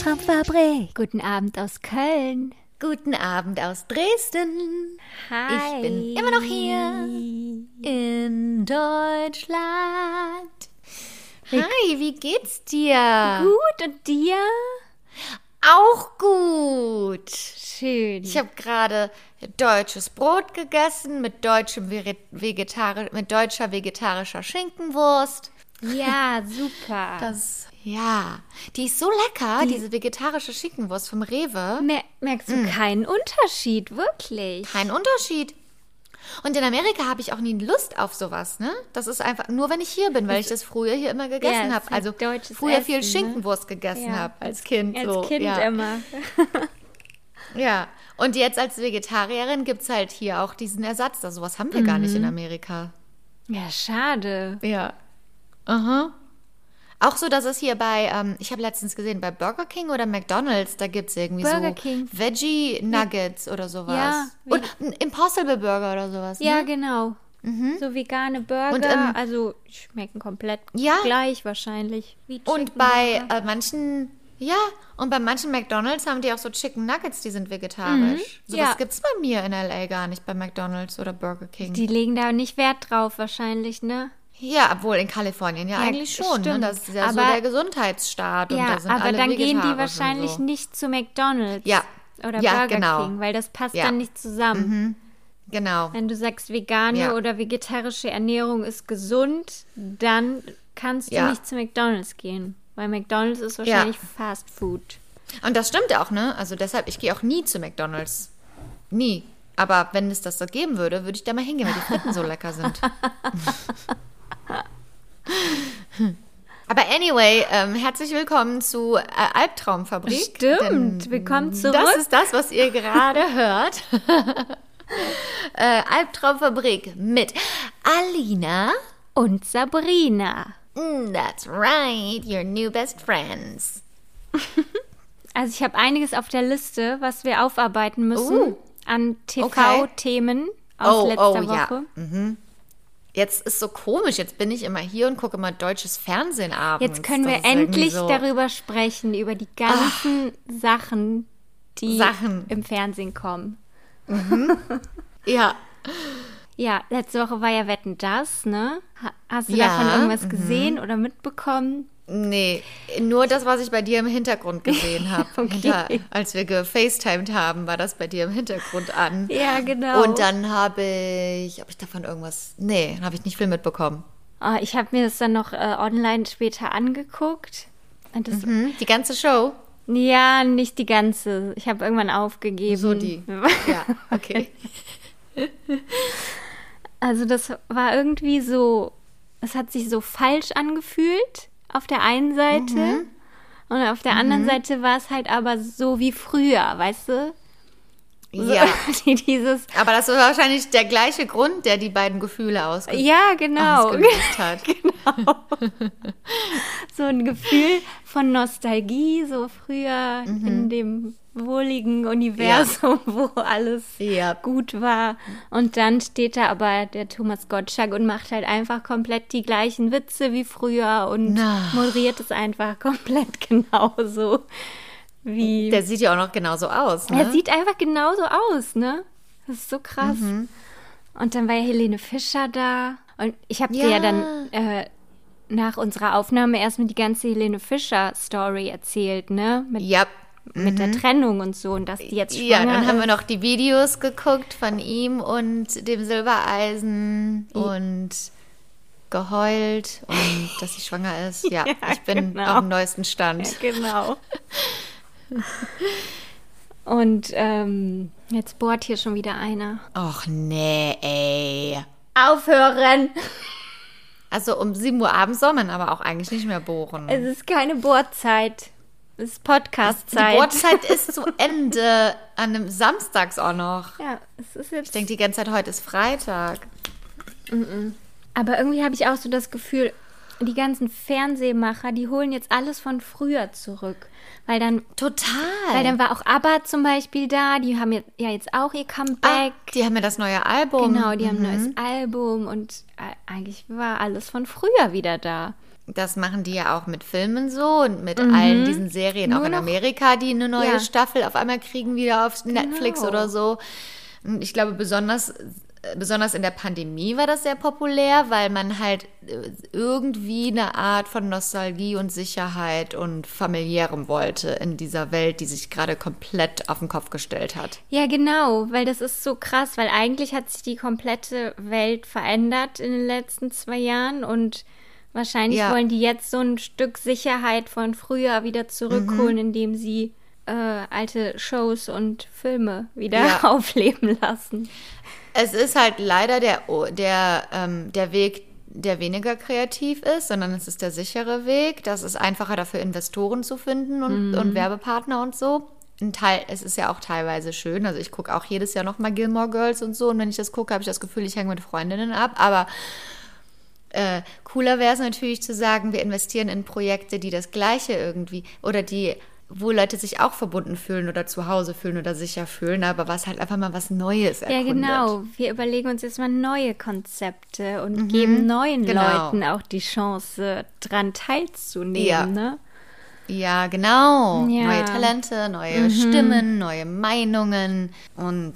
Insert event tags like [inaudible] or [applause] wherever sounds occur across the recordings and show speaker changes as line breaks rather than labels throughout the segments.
Albtraumfabrik.
Guten Abend aus Köln.
Guten Abend aus Dresden.
Hi.
Ich bin immer noch hier in Deutschland. Hi, wie geht's dir?
Gut und dir?
Auch gut.
Schön.
Ich habe gerade deutsches Brot gegessen mit deutschem Vegetari mit deutscher vegetarischer Schinkenwurst.
Ja, super.
Das ja, die ist so lecker, diese vegetarische Schinkenwurst vom Rewe.
Mer merkst du
Mm.
keinen Unterschied, wirklich?
Kein Unterschied. Und in Amerika habe ich auch nie Lust auf sowas, ne? Das ist einfach nur, wenn ich hier bin, weil ich das früher hier immer gegessen
Ja,
habe. Also früher viel
Essen, ne?
Schinkenwurst gegessen
Ja,
habe als Kind.
Als
so.
Kind
ja.
immer. [laughs]
Ja. Und jetzt als Vegetarierin gibt es halt hier auch diesen Ersatz. Also sowas haben wir gar
Mhm.
nicht in Amerika.
Ja, schade.
Ja. Aha. Auch so, dass es hier bei, ähm, ich habe letztens gesehen, bei Burger King oder McDonalds, da gibt es irgendwie
Burger
so
King.
Veggie Nuggets oder sowas.
Ja, wie-
Und ein Impossible Burger oder sowas.
Ja,
ne?
genau. So vegane Burger,
Und, ähm,
also schmecken komplett
Ja.
gleich wahrscheinlich.
Und bei äh, manchen, ja, und bei manchen McDonalds haben die auch so Chicken Nuggets, die sind vegetarisch. So
Mhm. ja.
was gibt es bei mir in LA gar nicht, bei McDonalds oder Burger King.
Die legen da nicht Wert drauf wahrscheinlich, ne?
Ja, obwohl in Kalifornien ja,
Ja,
eigentlich schon. Ne?
stimmt.
Das ist ja so
Aber-
der Gesundheitsstaat. und
ja,
da sind
aber dann gehen die wahrscheinlich
so.
nicht zu McDonalds.
Ja.
Oder
Ja,
Burger
genau.
King, weil das passt
Ja. Mhm.
dann nicht zusammen.
Genau.
Wenn du sagst, vegane oder vegetarische Ernährung ist gesund, dann kannst du nicht zu McDonalds gehen. Weil McDonalds ist wahrscheinlich Fast Food.
Und das stimmt auch, ne? Also deshalb, ich gehe auch nie zu McDonalds. Nie. Aber wenn es das so geben würde, würde ich da mal hingehen, weil die Fritten so lecker sind. [laughs] Aber anyway, ähm, herzlich willkommen zu äh, Albtraumfabrik.
Stimmt, willkommen zurück.
Das ist das, was ihr gerade [laughs] hört. äh, Albtraumfabrik mit Alina.
Und Sabrina.
Mm, that's right, your new best friends. [laughs]
Also ich habe einiges auf der Liste, was wir aufarbeiten müssen
Uh.
an TV-Themen aus
Oh,
letzter
oh, ja.
Woche.
Jetzt ist so komisch, jetzt bin ich immer hier und gucke immer deutsches Fernsehen abends.
Jetzt können wir endlich
so,
darüber sprechen, über die ganzen Sachen, die
Sachen.
im Fernsehen kommen. [laughs]
Ja,
Ja, letzte Woche war ja Wetten das, ne? Ha- Hast du
Ja,
davon irgendwas gesehen oder mitbekommen?
Nee, nur das, was ich bei dir im Hintergrund gesehen [laughs] habe.
Okay.
Als wir gefacetimed haben, war das bei dir im Hintergrund an.
Ja, genau.
Und dann habe ich, habe ich davon irgendwas, nee, habe ich nicht viel mitbekommen.
Ah, ich habe mir das dann noch äh, online später angeguckt. Und das,
Hm? Die ganze Show?
Ja, nicht die ganze. Ich habe irgendwann aufgegeben.
So die. [laughs] Ja, okay.
Also das war irgendwie so, es hat sich so falsch angefühlt auf der einen Seite
Mhm.
und auf der anderen Seite war es halt aber so wie früher, weißt du? So,
Ja. [laughs]
die- Dieses,
Aber das war wahrscheinlich der gleiche Grund, der die beiden Gefühle ausge
ja genau,
ausgelöst hat. [laughs]
so ein Gefühl von Nostalgie, so früher
Mhm.
in dem wohligen Universum, [laughs] wo alles
Ja.
gut war. Und dann steht da aber der Thomas Gottschalk und macht halt einfach komplett die gleichen Witze wie früher und
Na.
moderiert es einfach komplett [laughs] genauso wie.
Der sieht ja auch noch genauso aus. Ne?
er sieht einfach genauso aus, ne? Das ist so krass.
Mhm.
Und dann war ja Helene Fischer da. Und ich habe dir
Ja.
ja dann äh, nach unserer Aufnahme erstmal die ganze Helene Fischer-Story erzählt, ne? Mit,
Ja.
Mit der Trennung und so und dass die jetzt schwanger
Ja, dann haben wir
ist.
noch die Videos geguckt von ihm und dem Silbereisen und geheult und [laughs] dass sie schwanger ist. Ja,
Ja,
ich bin
genau.
auf dem neuesten Stand.
Genau. Und ähm, jetzt bohrt hier schon wieder einer.
Och nee, ey.
Aufhören!
Also um 7 Uhr abends soll man aber auch eigentlich nicht mehr bohren.
Es ist keine Bohrzeit. Es ist Podcast-Zeit.
Die Wortzeit ist zu Ende. An einem Samstags auch noch.
Ja, es ist jetzt.
Ich denke die ganze Zeit, heute ist Freitag.
Aber irgendwie habe ich auch so das Gefühl, die ganzen Fernsehmacher, die holen jetzt alles von früher zurück. Weil dann,
Total.
weil dann war auch ABBA zum Beispiel da, die haben jetzt, ja jetzt auch ihr
ah,
Comeback.
die haben ja das neue Album.
Genau, die haben ein neues Album und äh, eigentlich war alles von früher wieder da.
Das machen die ja auch mit Filmen so und mit allen diesen Serien, auch
Mhm. Nur
in
noch-
Amerika, die eine neue
Ja.
Staffel auf einmal kriegen, wieder auf Netflix
Genau.
oder so. Und ich glaube, besonders, äh, besonders in der Pandemie war das sehr populär, weil man halt äh, irgendwie eine Art von Nostalgie und Sicherheit und familiärem wollte in dieser Welt, die sich gerade komplett auf den Kopf gestellt hat.
Ja, genau, weil das ist so krass, weil eigentlich hat sich die komplette Welt verändert in den letzten zwei Jahren und wahrscheinlich
Ja.
wollen die jetzt so ein Stück Sicherheit von früher wieder zurückholen, indem sie äh, alte Shows und Filme wieder
Ja. [laughs]
aufleben lassen.
Es ist halt leider der, der, ähm, der Weg, der weniger kreativ ist, sondern es ist der sichere Weg. Das ist einfacher dafür, Investoren zu finden und, und Werbepartner und so. Ein Teil, es ist ja auch teilweise schön. Also ich gucke auch jedes Jahr nochmal Gilmore Girls und so. Und wenn ich das gucke, habe ich das Gefühl, ich hänge mit Freundinnen ab. Aber äh, cooler wäre es natürlich zu sagen, wir investieren in Projekte, die das Gleiche irgendwie oder die, wo Leute sich auch verbunden fühlen oder zu Hause fühlen oder sicher fühlen, aber was halt einfach mal was Neues
Ja,
erkundet.
genau. Wir überlegen uns jetzt mal neue Konzepte und geben neuen
genau.
Leuten auch die Chance, dran teilzunehmen.
Ja.
Ne?
Ja, genau.
Ja.
Neue Talente, neue Stimmen, neue Meinungen. Und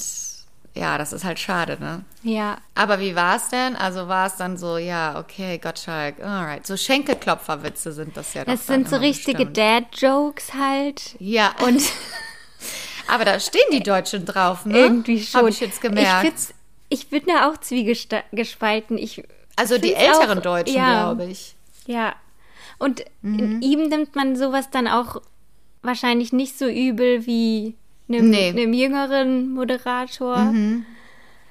ja, das ist halt schade, ne?
Ja,
Aber wie war es denn? Also war es dann so, ja, okay, Gottschalk, alright. So Schenkelklopferwitze sind das ja
das sind so richtige. Dad-Jokes halt.
Ja, und. [laughs] aber da stehen die Deutschen drauf, ne?
Irgendwie schon.
Habe ich jetzt gemerkt.
Ich, ich bin da auch zwiegespalten. Ich
also die älteren
auch-
Deutschen,
ja,
glaube ich.
Ja. Und
Mhm.
in ihm nimmt man sowas dann auch wahrscheinlich nicht so übel wie einem,
Nee.
einem jüngeren Moderator.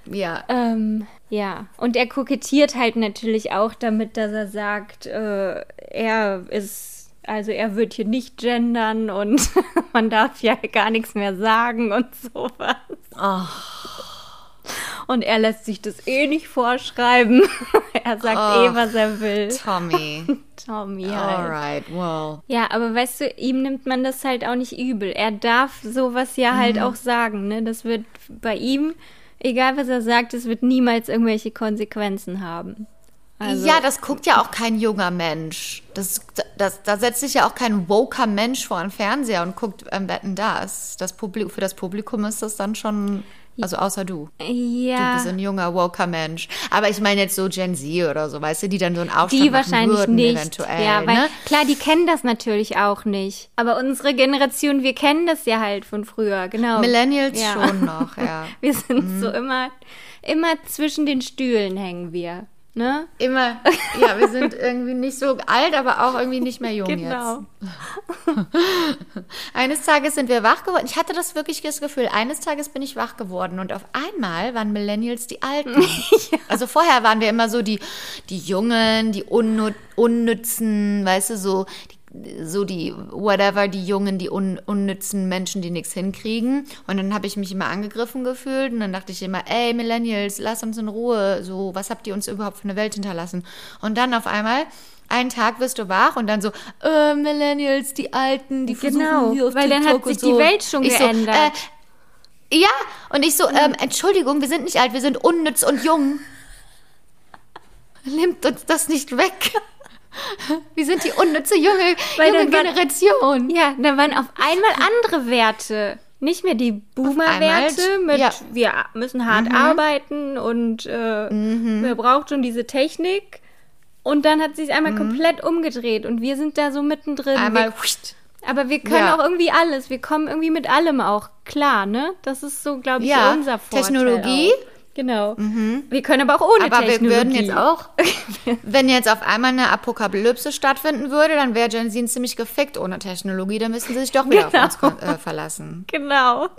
Ja.
Ähm, ja, und er kokettiert halt natürlich auch damit, dass er sagt, äh, er ist, also er wird hier nicht gendern und [laughs] man darf ja gar nichts mehr sagen und sowas. Und er lässt sich das eh nicht vorschreiben. [laughs] er sagt
Oh,
eh, was er will.
Tommy. [laughs]
Tommy halt.
alright, well.
Ja, aber weißt du, ihm nimmt man das halt auch nicht übel. Er darf sowas ja halt
Mhm.
auch sagen, ne? Das wird bei ihm, egal was er sagt, es wird niemals irgendwelche Konsequenzen haben. Also,
ja, das guckt ja auch kein junger Mensch. Das, das, da setzt sich ja auch kein woker Mensch vor einen Fernseher und guckt ähm, Wetten das. das Publikum, für das Publikum ist das dann schon, also außer du. Du
ja,
bist ein junger, woker Mensch. Aber ich meine jetzt so Gen Z oder so, weißt du, die dann so einen Aufstand
die
machen
wahrscheinlich
würden,
nicht.
eventuell.
ja, weil
ne?
klar, die kennen das natürlich auch nicht. Aber unsere Generation, wir kennen das ja halt von früher, genau.
Millennials
Ja.
schon noch, ja. [laughs]
Wir sind
Mhm.
so immer, immer zwischen den Stühlen hängen wir, ne?
Immer, ja, wir sind irgendwie nicht so alt, aber auch irgendwie nicht mehr jung
Genau.
jetzt. [laughs] Eines Tages sind wir wach geworden. Ich hatte das wirklich das Gefühl, eines Tages bin ich wach geworden und auf einmal waren Millennials die Alten. [laughs] Also vorher waren wir immer so die, die Jungen, die unnü unnützen, weißt du, so die, so die whatever, die Jungen, die un unnützen Menschen, die nichts hinkriegen. Und dann habe ich mich immer angegriffen gefühlt und dann dachte ich immer, ey Millennials, lass uns in Ruhe. So, was habt ihr uns überhaupt für eine Welt hinterlassen? Und dann auf einmal einen Tag wirst du wach und dann so, äh, Millennials, die Alten, die
Genau,
versuchen hier auf
weil dann
TikTok
hat sich
so.
die Welt schon
ich
geändert.
So, äh, ja, und ich so, ähm, Entschuldigung, wir sind nicht alt, wir sind unnütz und jung. Nimmt uns das nicht weg. [laughs] Wir sind die unnütze junge,
Weil
junge
dann war-
Generation.
Ja, da waren auf einmal andere Werte. Nicht mehr die Boomer-Werte mit
ja.
wir müssen hart arbeiten und äh, wer braucht schon diese Technik. Und dann hat sich einmal komplett umgedreht und wir sind da so mittendrin.
Einmal,
wir, aber wir können
Ja.
auch irgendwie alles. Wir kommen irgendwie mit allem auch klar, ne? Das ist so, glaube ich,
Ja,
unser Vorteil.
Technologie.
Auch. Genau. Wir können aber auch ohne
aber wir
Technologie.
würden jetzt auch, [laughs] wenn jetzt auf einmal eine Apokalypse stattfinden würde, dann wäre Gen Z ziemlich gefickt ohne Technologie. Dann müssten sie sich doch wieder
Genau.
auf uns äh, verlassen. [laughs]
Genau.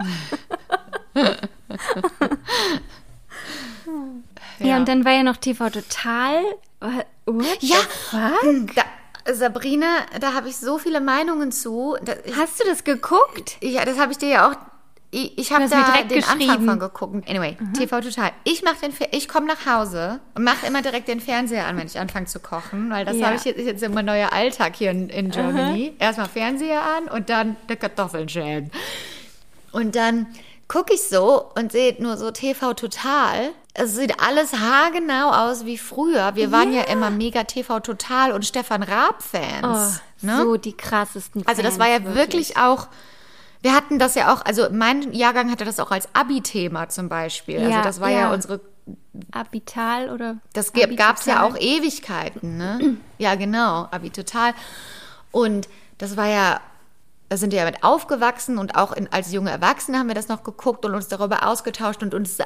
[laughs] ja. und dann war ja noch TV Total. What
Ja? Da, Sabrina, da habe ich so viele Meinungen zu. Da,
Hast du das geguckt?
ja, das habe ich dir ja auch. Ich, ich habe da
direkt
den Anfang von geguckt. Anyway, TV total. Ich mach den, Fer- ich komme nach Hause und mache immer direkt den Fernseher an, wenn ich anfange zu kochen, weil das
Ja.
habe ich jetzt, ist jetzt immer neuer Alltag hier in, in Germany. Erstmal Fernseher an und dann die Kartoffeln schälen. Und dann gucke ich so und sehe nur so TV total. Es sieht alles haargenau aus wie früher. Wir waren ja, immer mega TV total und Stefan Raab-Fans.
Oh,
ne?
So die krassesten.
Also das
Fans,
war ja wirklich auch, wir hatten das ja auch, also mein Jahrgang hatte das auch als Abi-Thema zum Beispiel. also
Ja,
das war ja,
ja.
unsere,
Abital oder.
das gab es ja
Abitotal?
auch Ewigkeiten, ne? ja, genau, Abi total. Und das war ja, da sind wir ja mit aufgewachsen und auch in, als junge Erwachsene haben wir das noch geguckt und uns darüber ausgetauscht und uns,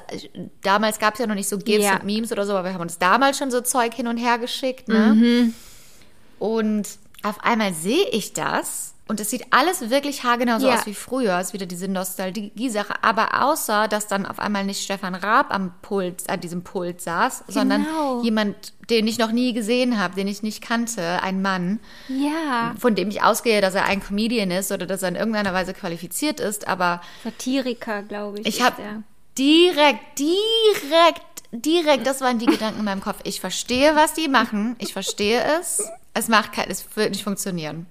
damals gab es ja noch nicht so GIFs
Ja.
und Memes oder so, aber wir haben uns damals schon so Zeug hin und her geschickt, ne?
Mhm.
Und auf einmal sehe ich das und es sieht alles wirklich haargenau so
Ja.
aus wie früher. Es ist wieder diese Nostalgie-Sache. Aber außer, dass dann auf einmal nicht Stefan Raab am Pult, an diesem Pult saß, sondern
Genau.
jemand, den ich noch nie gesehen habe, den ich nicht kannte, ein Mann,
Ja,
von dem ich ausgehe, dass er ein Comedian ist oder dass er in irgendeiner Weise qualifiziert ist. Aber
Satiriker, glaube ich.
ich habe direkt, direkt, direkt, das waren die Gedanken in meinem Kopf. Ich verstehe, was die machen. Ich verstehe es. Es macht kein, es wird nicht funktionieren.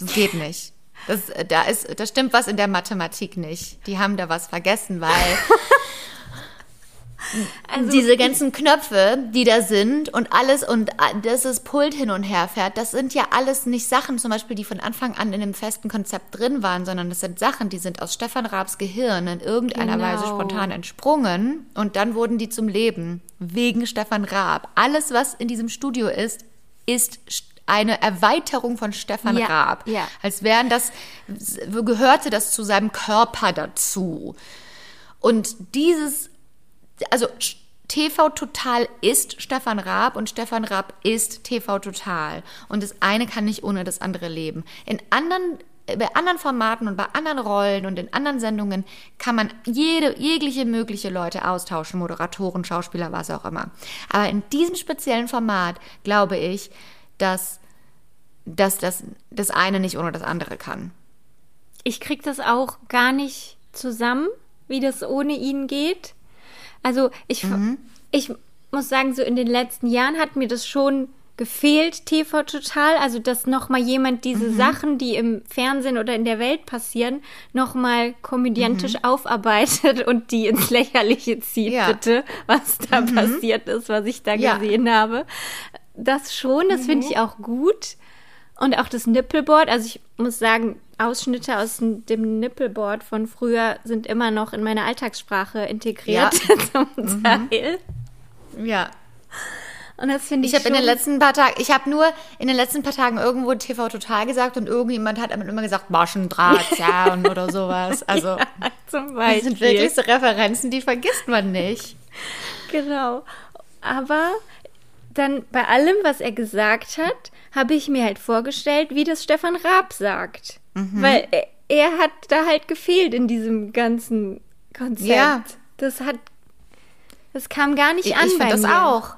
Das geht nicht. Das, da ist, da stimmt was in der Mathematik nicht. Die haben da was vergessen, weil [laughs]
Also
diese ganzen Knöpfe, die da sind und alles und dass das Pult hin und her fährt, das sind ja alles nicht Sachen, zum Beispiel, die von Anfang an in dem festen Konzept drin waren, sondern das sind Sachen, die sind aus Stefan Raabs Gehirn in irgendeiner
Genau.
Weise spontan entsprungen und dann wurden die zum Leben wegen Stefan Raab. Alles, was in diesem Studio ist, ist eine Erweiterung von Stefan
Ja,
Raab.
ja.
Als wären das, gehörte das zu seinem Körper dazu. Und dieses also TV Total ist Stefan Raab und Stefan Raab ist TV Total. Und das eine kann nicht ohne das andere leben. In anderen, bei anderen Formaten und bei anderen Rollen und in anderen Sendungen kann man jede, jegliche mögliche Leute austauschen, Moderatoren, Schauspieler, was auch immer. Aber in diesem speziellen Format glaube ich, dass, dass das, das eine nicht ohne das andere kann.
ich krieg das auch gar nicht zusammen, wie das ohne ihn geht. Also ich,
Mhm.
ich muss sagen, so in den letzten Jahren hat mir das schon gefehlt, TV total. Also dass nochmal jemand diese
Mhm.
Sachen, die im Fernsehen oder in der Welt passieren, nochmal komödiantisch aufarbeitet [laughs] und die ins Lächerliche zieht,
Mhm. Ja.
bitte, was da passiert ist, was ich da
Ja.
gesehen habe. Das schon, das finde ich auch gut. Und auch das Nippelboard, also ich muss sagen, Ausschnitte aus dem Nippelboard von früher sind immer noch in meine Alltagssprache integriert [laughs] zum Teil.
Ja,
Und das finde ich,
Ich habe in den letzten paar Tagen, ich habe nur in den letzten paar Tagen irgendwo TV Total gesagt und irgendjemand hat immer gesagt Maschendrahtzaun [laughs] oder sowas. Also
zum
das
Beispiel.
sind wirklich so Referenzen, die vergisst man nicht.
Genau. Aber dann bei allem, was er gesagt hat, habe ich mir halt vorgestellt, wie das Stefan Raab sagt.
Mhm.
Weil er, er hat da halt gefehlt in diesem ganzen Konzept.
Ja.
Das hat, das kam gar nicht
Ich,
an
ich finde das
mir.
auch.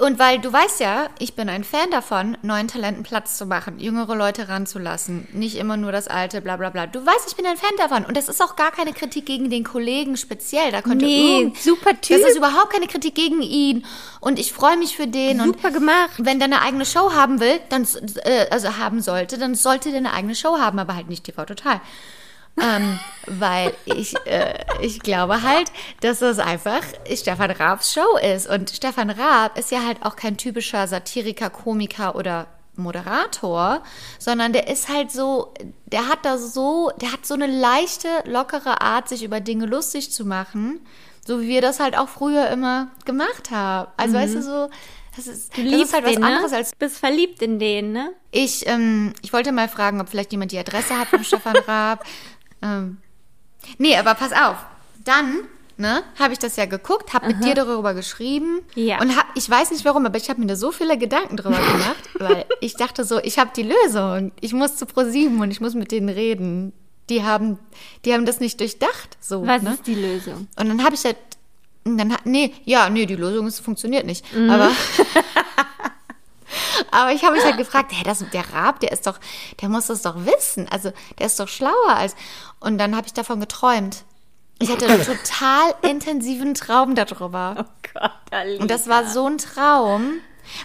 Und weil du weißt ja, ich bin ein Fan davon, neuen Talenten Platz zu machen, jüngere Leute ranzulassen, nicht immer nur das alte, bla bla bla. Du weißt, ich bin ein Fan davon. Und das ist auch gar keine Kritik gegen den Kollegen speziell. Da könnte
Nee,
irgend-
super Typ.
Das ist überhaupt keine Kritik gegen ihn. Und ich freue mich für den.
Super
und
gemacht.
Wenn der eine eigene Show haben will, dann äh, also haben sollte, dann sollte der eine eigene Show haben, aber halt nicht TV Total. Ähm, weil ich, äh, ich glaube halt, dass das einfach Stefan Raabs Show ist. Und Stefan Raab ist ja halt auch kein typischer Satiriker, Komiker oder Moderator, sondern der ist halt so, der hat da so, der hat so eine leichte, lockere Art, sich über Dinge lustig zu machen, so wie wir das halt auch früher immer gemacht haben. Also weißt du so, das ist,
Du
das
liebst
ist halt was
den, ne?
anderes als
Bist verliebt in den, ne?
ich, ähm, ich wollte mal fragen, ob vielleicht jemand die Adresse hat von Stefan Raab. [laughs] Ähm, nee, aber pass auf. Dann, ne, habe ich das ja geguckt, habe mit dir darüber geschrieben.
Ja.
Und hab, ich weiß nicht warum, aber ich habe mir da so viele Gedanken drüber [laughs] gemacht, weil ich dachte so, ich habe die Lösung. Ich muss zu ProSieben und ich muss mit denen reden. Die haben, die haben das nicht durchdacht, so,
Was
ne?
ist die Lösung?
Und dann habe ich halt, dann nee, ja, nee, die Lösung ist, funktioniert nicht.
Mhm.
Aber, [laughs] Aber ich habe mich halt gefragt, hey, das, der Rab, der ist doch, der muss das doch wissen. Also der ist doch schlauer als. Und dann habe ich davon geträumt. Ich hatte einen total [laughs] intensiven Traum darüber.
Oh Gott, Alina.
Und das war so ein Traum.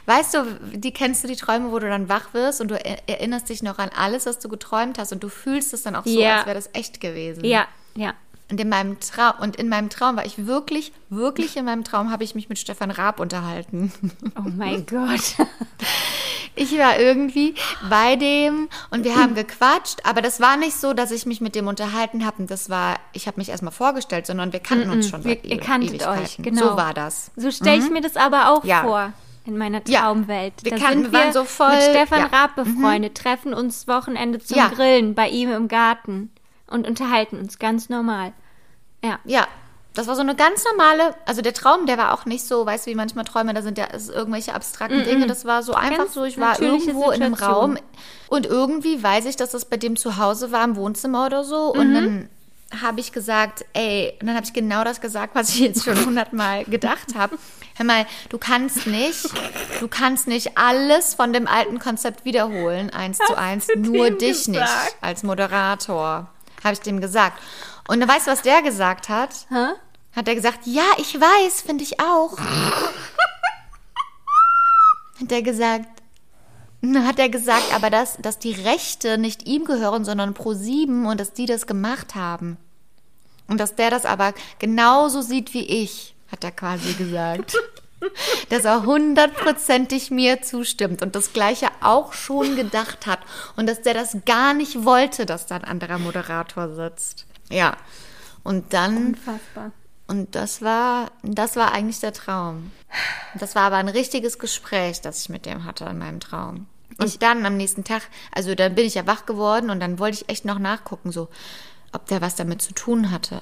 Weißt du, die kennst du die Träume, wo du dann wach wirst und du er- erinnerst dich noch an alles, was du geträumt hast und du fühlst es dann auch so,
Ja.
als wäre das echt gewesen.
Ja, ja.
Und in meinem Traum und in meinem Traum war ich wirklich, wirklich in meinem Traum habe ich mich mit Stefan Raab unterhalten.
Oh mein [laughs] Gott.
Ich war irgendwie bei dem und wir haben gequatscht, aber das war nicht so, dass ich mich mit dem unterhalten habe und das war, ich habe mich erstmal vorgestellt, sondern wir kannten uns schon
Wir-
seit
ihr kanntet
Ewigkeiten.
euch, genau.
So war das.
So stelle ich mir das aber auch
Ja.
vor in meiner
Ja.
Traumwelt.
Wir
da
kannten- wir waren so voll-
mit Stefan
ja.
Raab befreundet, treffen uns Wochenende zum
Ja.
Grillen bei ihm im Garten und unterhalten uns ganz normal. Ja.
Ja, das war so eine ganz normale, also der Traum, der war auch nicht so, weißt du, wie manchmal Träume, da sind ja irgendwelche abstrakten Dinge, das war so einfach
Ganz
so, ich war irgendwo in einem
Situation.
Raum und irgendwie weiß ich, dass das bei dem zu Hause war, im Wohnzimmer oder so und dann habe ich gesagt, ey, und dann habe ich genau das gesagt, was ich jetzt schon hundertmal gedacht habe. Hör mal, du kannst nicht, du kannst nicht alles von dem alten Konzept wiederholen, eins zu eins, nur dich nicht
gesagt?
als Moderator, habe ich dem gesagt. Und dann weißt du, was der gesagt hat?
Hä?
Hat er gesagt, ja, ich weiß, finde ich auch. [laughs] hat er gesagt, hat er gesagt, aber dass, dass die Rechte nicht ihm gehören, sondern Pro7 und dass die das gemacht haben. Und dass der das aber genauso sieht wie ich, hat er quasi gesagt. [laughs] dass er hundertprozentig mir zustimmt und das Gleiche auch schon gedacht hat und dass der das gar nicht wollte, dass da ein anderer Moderator sitzt. Ja. Und dann
Unfassbar.
und das war, das war eigentlich der Traum. Das war aber ein richtiges Gespräch, das ich mit dem hatte in meinem Traum. Und dann am nächsten Tag, also dann bin ich ja wach geworden und dann wollte ich echt noch nachgucken, so, ob der was damit zu tun hatte.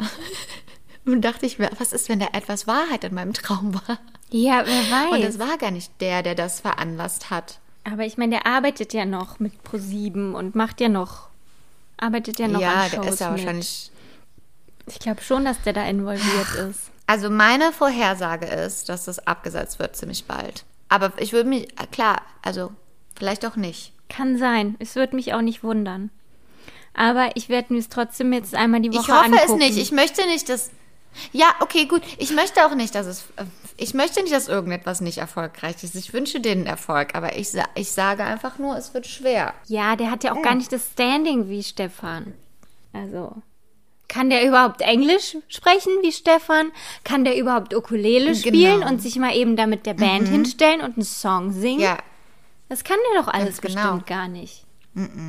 Und dachte ich, was ist, wenn da etwas Wahrheit in meinem Traum war?
Ja, wer
Und
weiß.
es war gar nicht der, der das veranlasst hat.
Aber ich meine, der arbeitet ja noch mit Pro7 und macht ja noch, arbeitet ja noch
ja,
an Shows
der ist ja
mit.
wahrscheinlich.
Ich glaube schon, dass der da involviert [sighs] ist.
Also meine Vorhersage ist, dass das abgesetzt wird ziemlich bald. Aber ich würde mich, klar, also vielleicht auch nicht.
Kann sein. Es wird mich auch nicht wundern. Aber ich werde mir es trotzdem jetzt einmal die Woche
Ich hoffe
angucken.
es nicht. Ich möchte nicht, dass. Ja, okay, gut. Ich möchte auch nicht, dass es. Ich möchte nicht, dass irgendetwas nicht erfolgreich ist. Ich wünsche denen Erfolg, aber ich, ich sage einfach nur, es wird schwer.
ja, der hat ja auch gar nicht das Standing wie Stefan. Also, kann der überhaupt Englisch sprechen wie Stefan? Kann der überhaupt Ukulele spielen
Genau.
und sich mal eben da mit der Band hinstellen und einen Song singen?
Ja.
Das kann der doch alles
genau.
bestimmt gar nicht.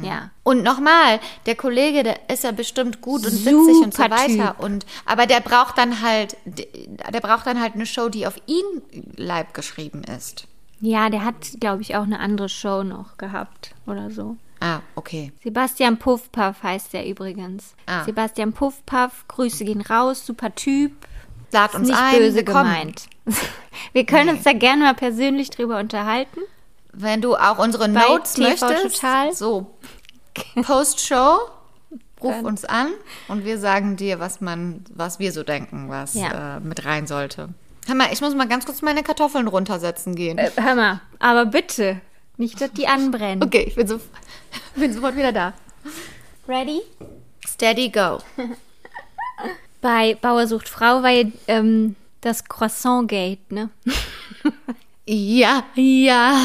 Ja.
Und nochmal, der Kollege, der ist ja bestimmt gut und witzig und so
Super
weiter.
Typ.
Und, aber der braucht dann halt, der braucht dann halt eine Show, die auf ihn Leib geschrieben ist.
Ja, der hat, glaube ich, auch eine andere Show noch gehabt oder so.
Ah, okay.
Sebastian Puffpaff heißt der übrigens.
Ah.
Sebastian Puffpaff, Grüße gehen raus, super Typ.
Lad uns
nicht
ein.
böse gemeint. [laughs] Wir können uns da gerne mal persönlich drüber unterhalten.
Wenn du auch unsere
Bei
Notes
TV
möchtest,
Total.
so Post-Show, ruf uns an und wir sagen dir, was man, was wir so denken, was
Ja.
äh, mit rein sollte. Hör mal, ich muss mal ganz kurz meine Kartoffeln runtersetzen gehen.
Äh, hör mal, aber bitte, nicht, dass die anbrennen.
okay, ich bin, so, [laughs] bin sofort wieder da.
Ready?
Steady, go. [laughs]
Bei Bauer sucht Frau war ja, ähm, das Croissant-Gate, ne? [laughs]
Ja, ja.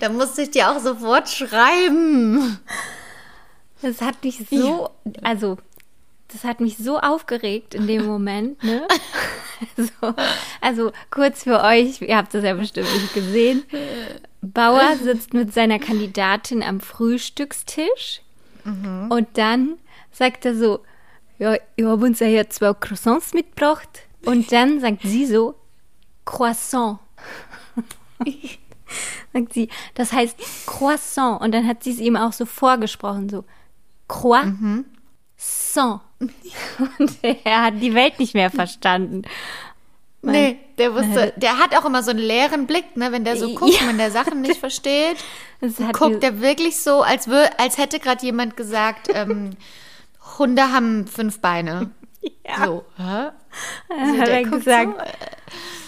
Da musste ich dir auch sofort schreiben.
Das hat mich so, also, das hat mich so aufgeregt in dem Moment, ne? [laughs] So, also, kurz für euch, ihr habt das ja bestimmt nicht gesehen. Bauer sitzt mit seiner Kandidatin am Frühstückstisch und dann sagt er so, ja, ich habe uns ja hier zwei Croissants mitgebracht. Und dann sagt sie so, Croissant. [laughs] sagt sie, das heißt Croissant. Und dann hat sie es ihm auch so vorgesprochen, so Croissant. [laughs] Und er hat die Welt nicht mehr verstanden.
Nee, der wusste, der hat auch immer so einen leeren Blick, ne, wenn der so guckt,
Ja.
wenn der Sachen nicht [laughs] versteht.
Hat
guckt der wirklich so, als, wür, als hätte gerade jemand gesagt, ähm, Hunde haben fünf Beine.
Ja.
So, hä?
hat
der
er gesagt,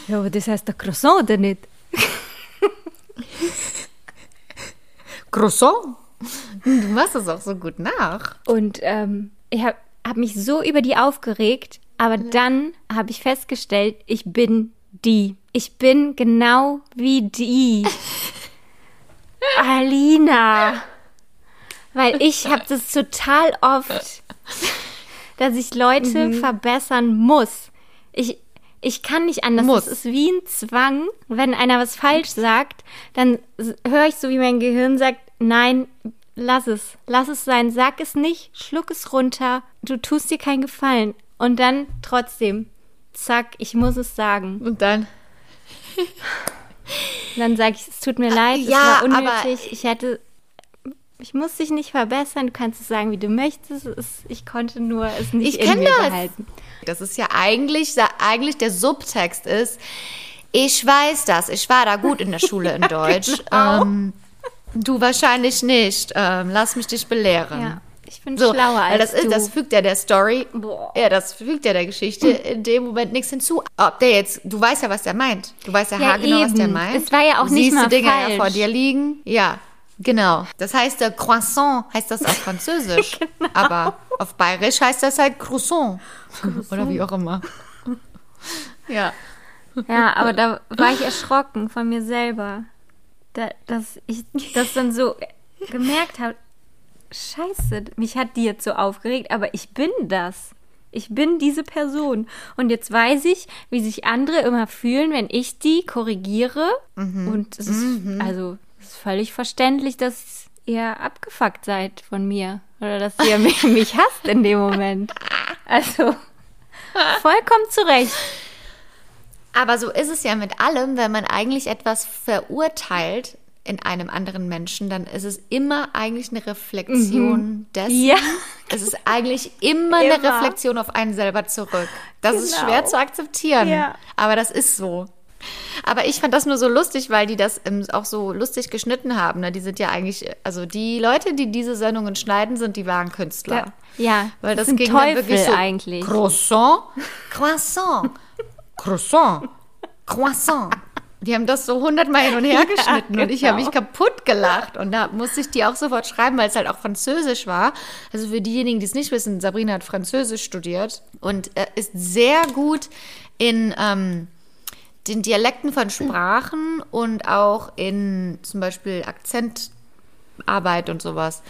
so,
ja, aber das heißt doch Croissant oder nicht? [laughs]
Croissant. Du machst es auch so gut nach.
Und ähm, ich habe hab mich so über die aufgeregt, aber dann habe ich festgestellt, ich bin die. Ich bin genau wie die. [laughs] Alina. Weil ich habe das total oft, dass ich Leute verbessern muss. Ich, ich kann nicht anders.
Muss.
Es ist wie ein Zwang. Wenn einer was falsch sagt, dann höre ich so, wie mein Gehirn sagt, nein, lass es. Lass es sein. Sag es nicht. Schluck es runter. Du tust dir keinen Gefallen. Und dann trotzdem, zack, ich muss es sagen.
Und dann?
Dann sage ich, es tut mir leid, es
ja,
war
aber-
unnötig. Ich hätte, ich muss dich nicht verbessern. Du kannst es sagen, wie du möchtest. Es, ich konnte nur es nicht
Ich
in mir
das.
behalten.
Das ist ja eigentlich, eigentlich der Subtext ist, ich weiß das, ich war da gut in der Schule in [laughs] Deutsch.
genau.
ähm, du wahrscheinlich nicht. Ähm, lass mich dich belehren.
Ja, ich bin
So,
schlauer als
das, ist,
du.
das fügt ja der Story,
Boah.
ja, das fügt ja der Geschichte [laughs] in dem Moment nichts hinzu. Ob der jetzt, du weißt ja, was der meint. Du weißt ja,
Ja,
haargenau, was der meint.
Es war ja auch
du
nicht
siehst
mal
die Dinge ja
falsch.
vor dir liegen. Ja, genau. Das heißt, der Croissant heißt das auf Französisch. [laughs]
Genau.
Aber auf Bayerisch heißt das halt Croissant. Oder wie auch immer. Ja.
Ja, aber da war ich erschrocken von mir selber. Da, dass ich das dann so gemerkt habe. Scheiße, mich hat die jetzt so aufgeregt, aber ich bin das. Ich bin diese Person. Und jetzt weiß ich, wie sich andere immer fühlen, wenn ich die korrigiere. Und es ist, also, es ist völlig verständlich, dass ihr abgefuckt seid von mir. Oder dass ihr [laughs] mich, mich hasst in dem Moment. Also, vollkommen zurecht.
Aber so ist es ja mit allem, wenn man eigentlich etwas verurteilt in einem anderen Menschen, dann ist es immer eigentlich eine Reflexion dessen.
Ja.
Es ist eigentlich immer, eine
Immer.
reflexion auf einen selber zurück. Das ist
Genau.
schwer zu akzeptieren,
Ja.
aber das ist so. Aber ich fand das nur so lustig, weil die das ähm, auch so lustig geschnitten haben. Ne? Die sind ja eigentlich, also die Leute, die diese Sendungen schneiden, sind die wahren Künstler.
Ja,
Weil das,
sind
ging
Teufel
dann wirklich so
eigentlich.
Croissant, [laughs] Croissant, Croissant, Croissant. Die haben das so hundertmal hin und her [laughs] geschnitten und ich habe
genau.
mich kaputt gelacht und da musste ich die auch sofort schreiben, weil es halt auch Französisch war. Also für diejenigen, die es nicht wissen, Sabrina hat Französisch studiert und äh, ist sehr gut in ähm, den Dialekten von Sprachen und auch in zum Beispiel Akzentarbeit und sowas.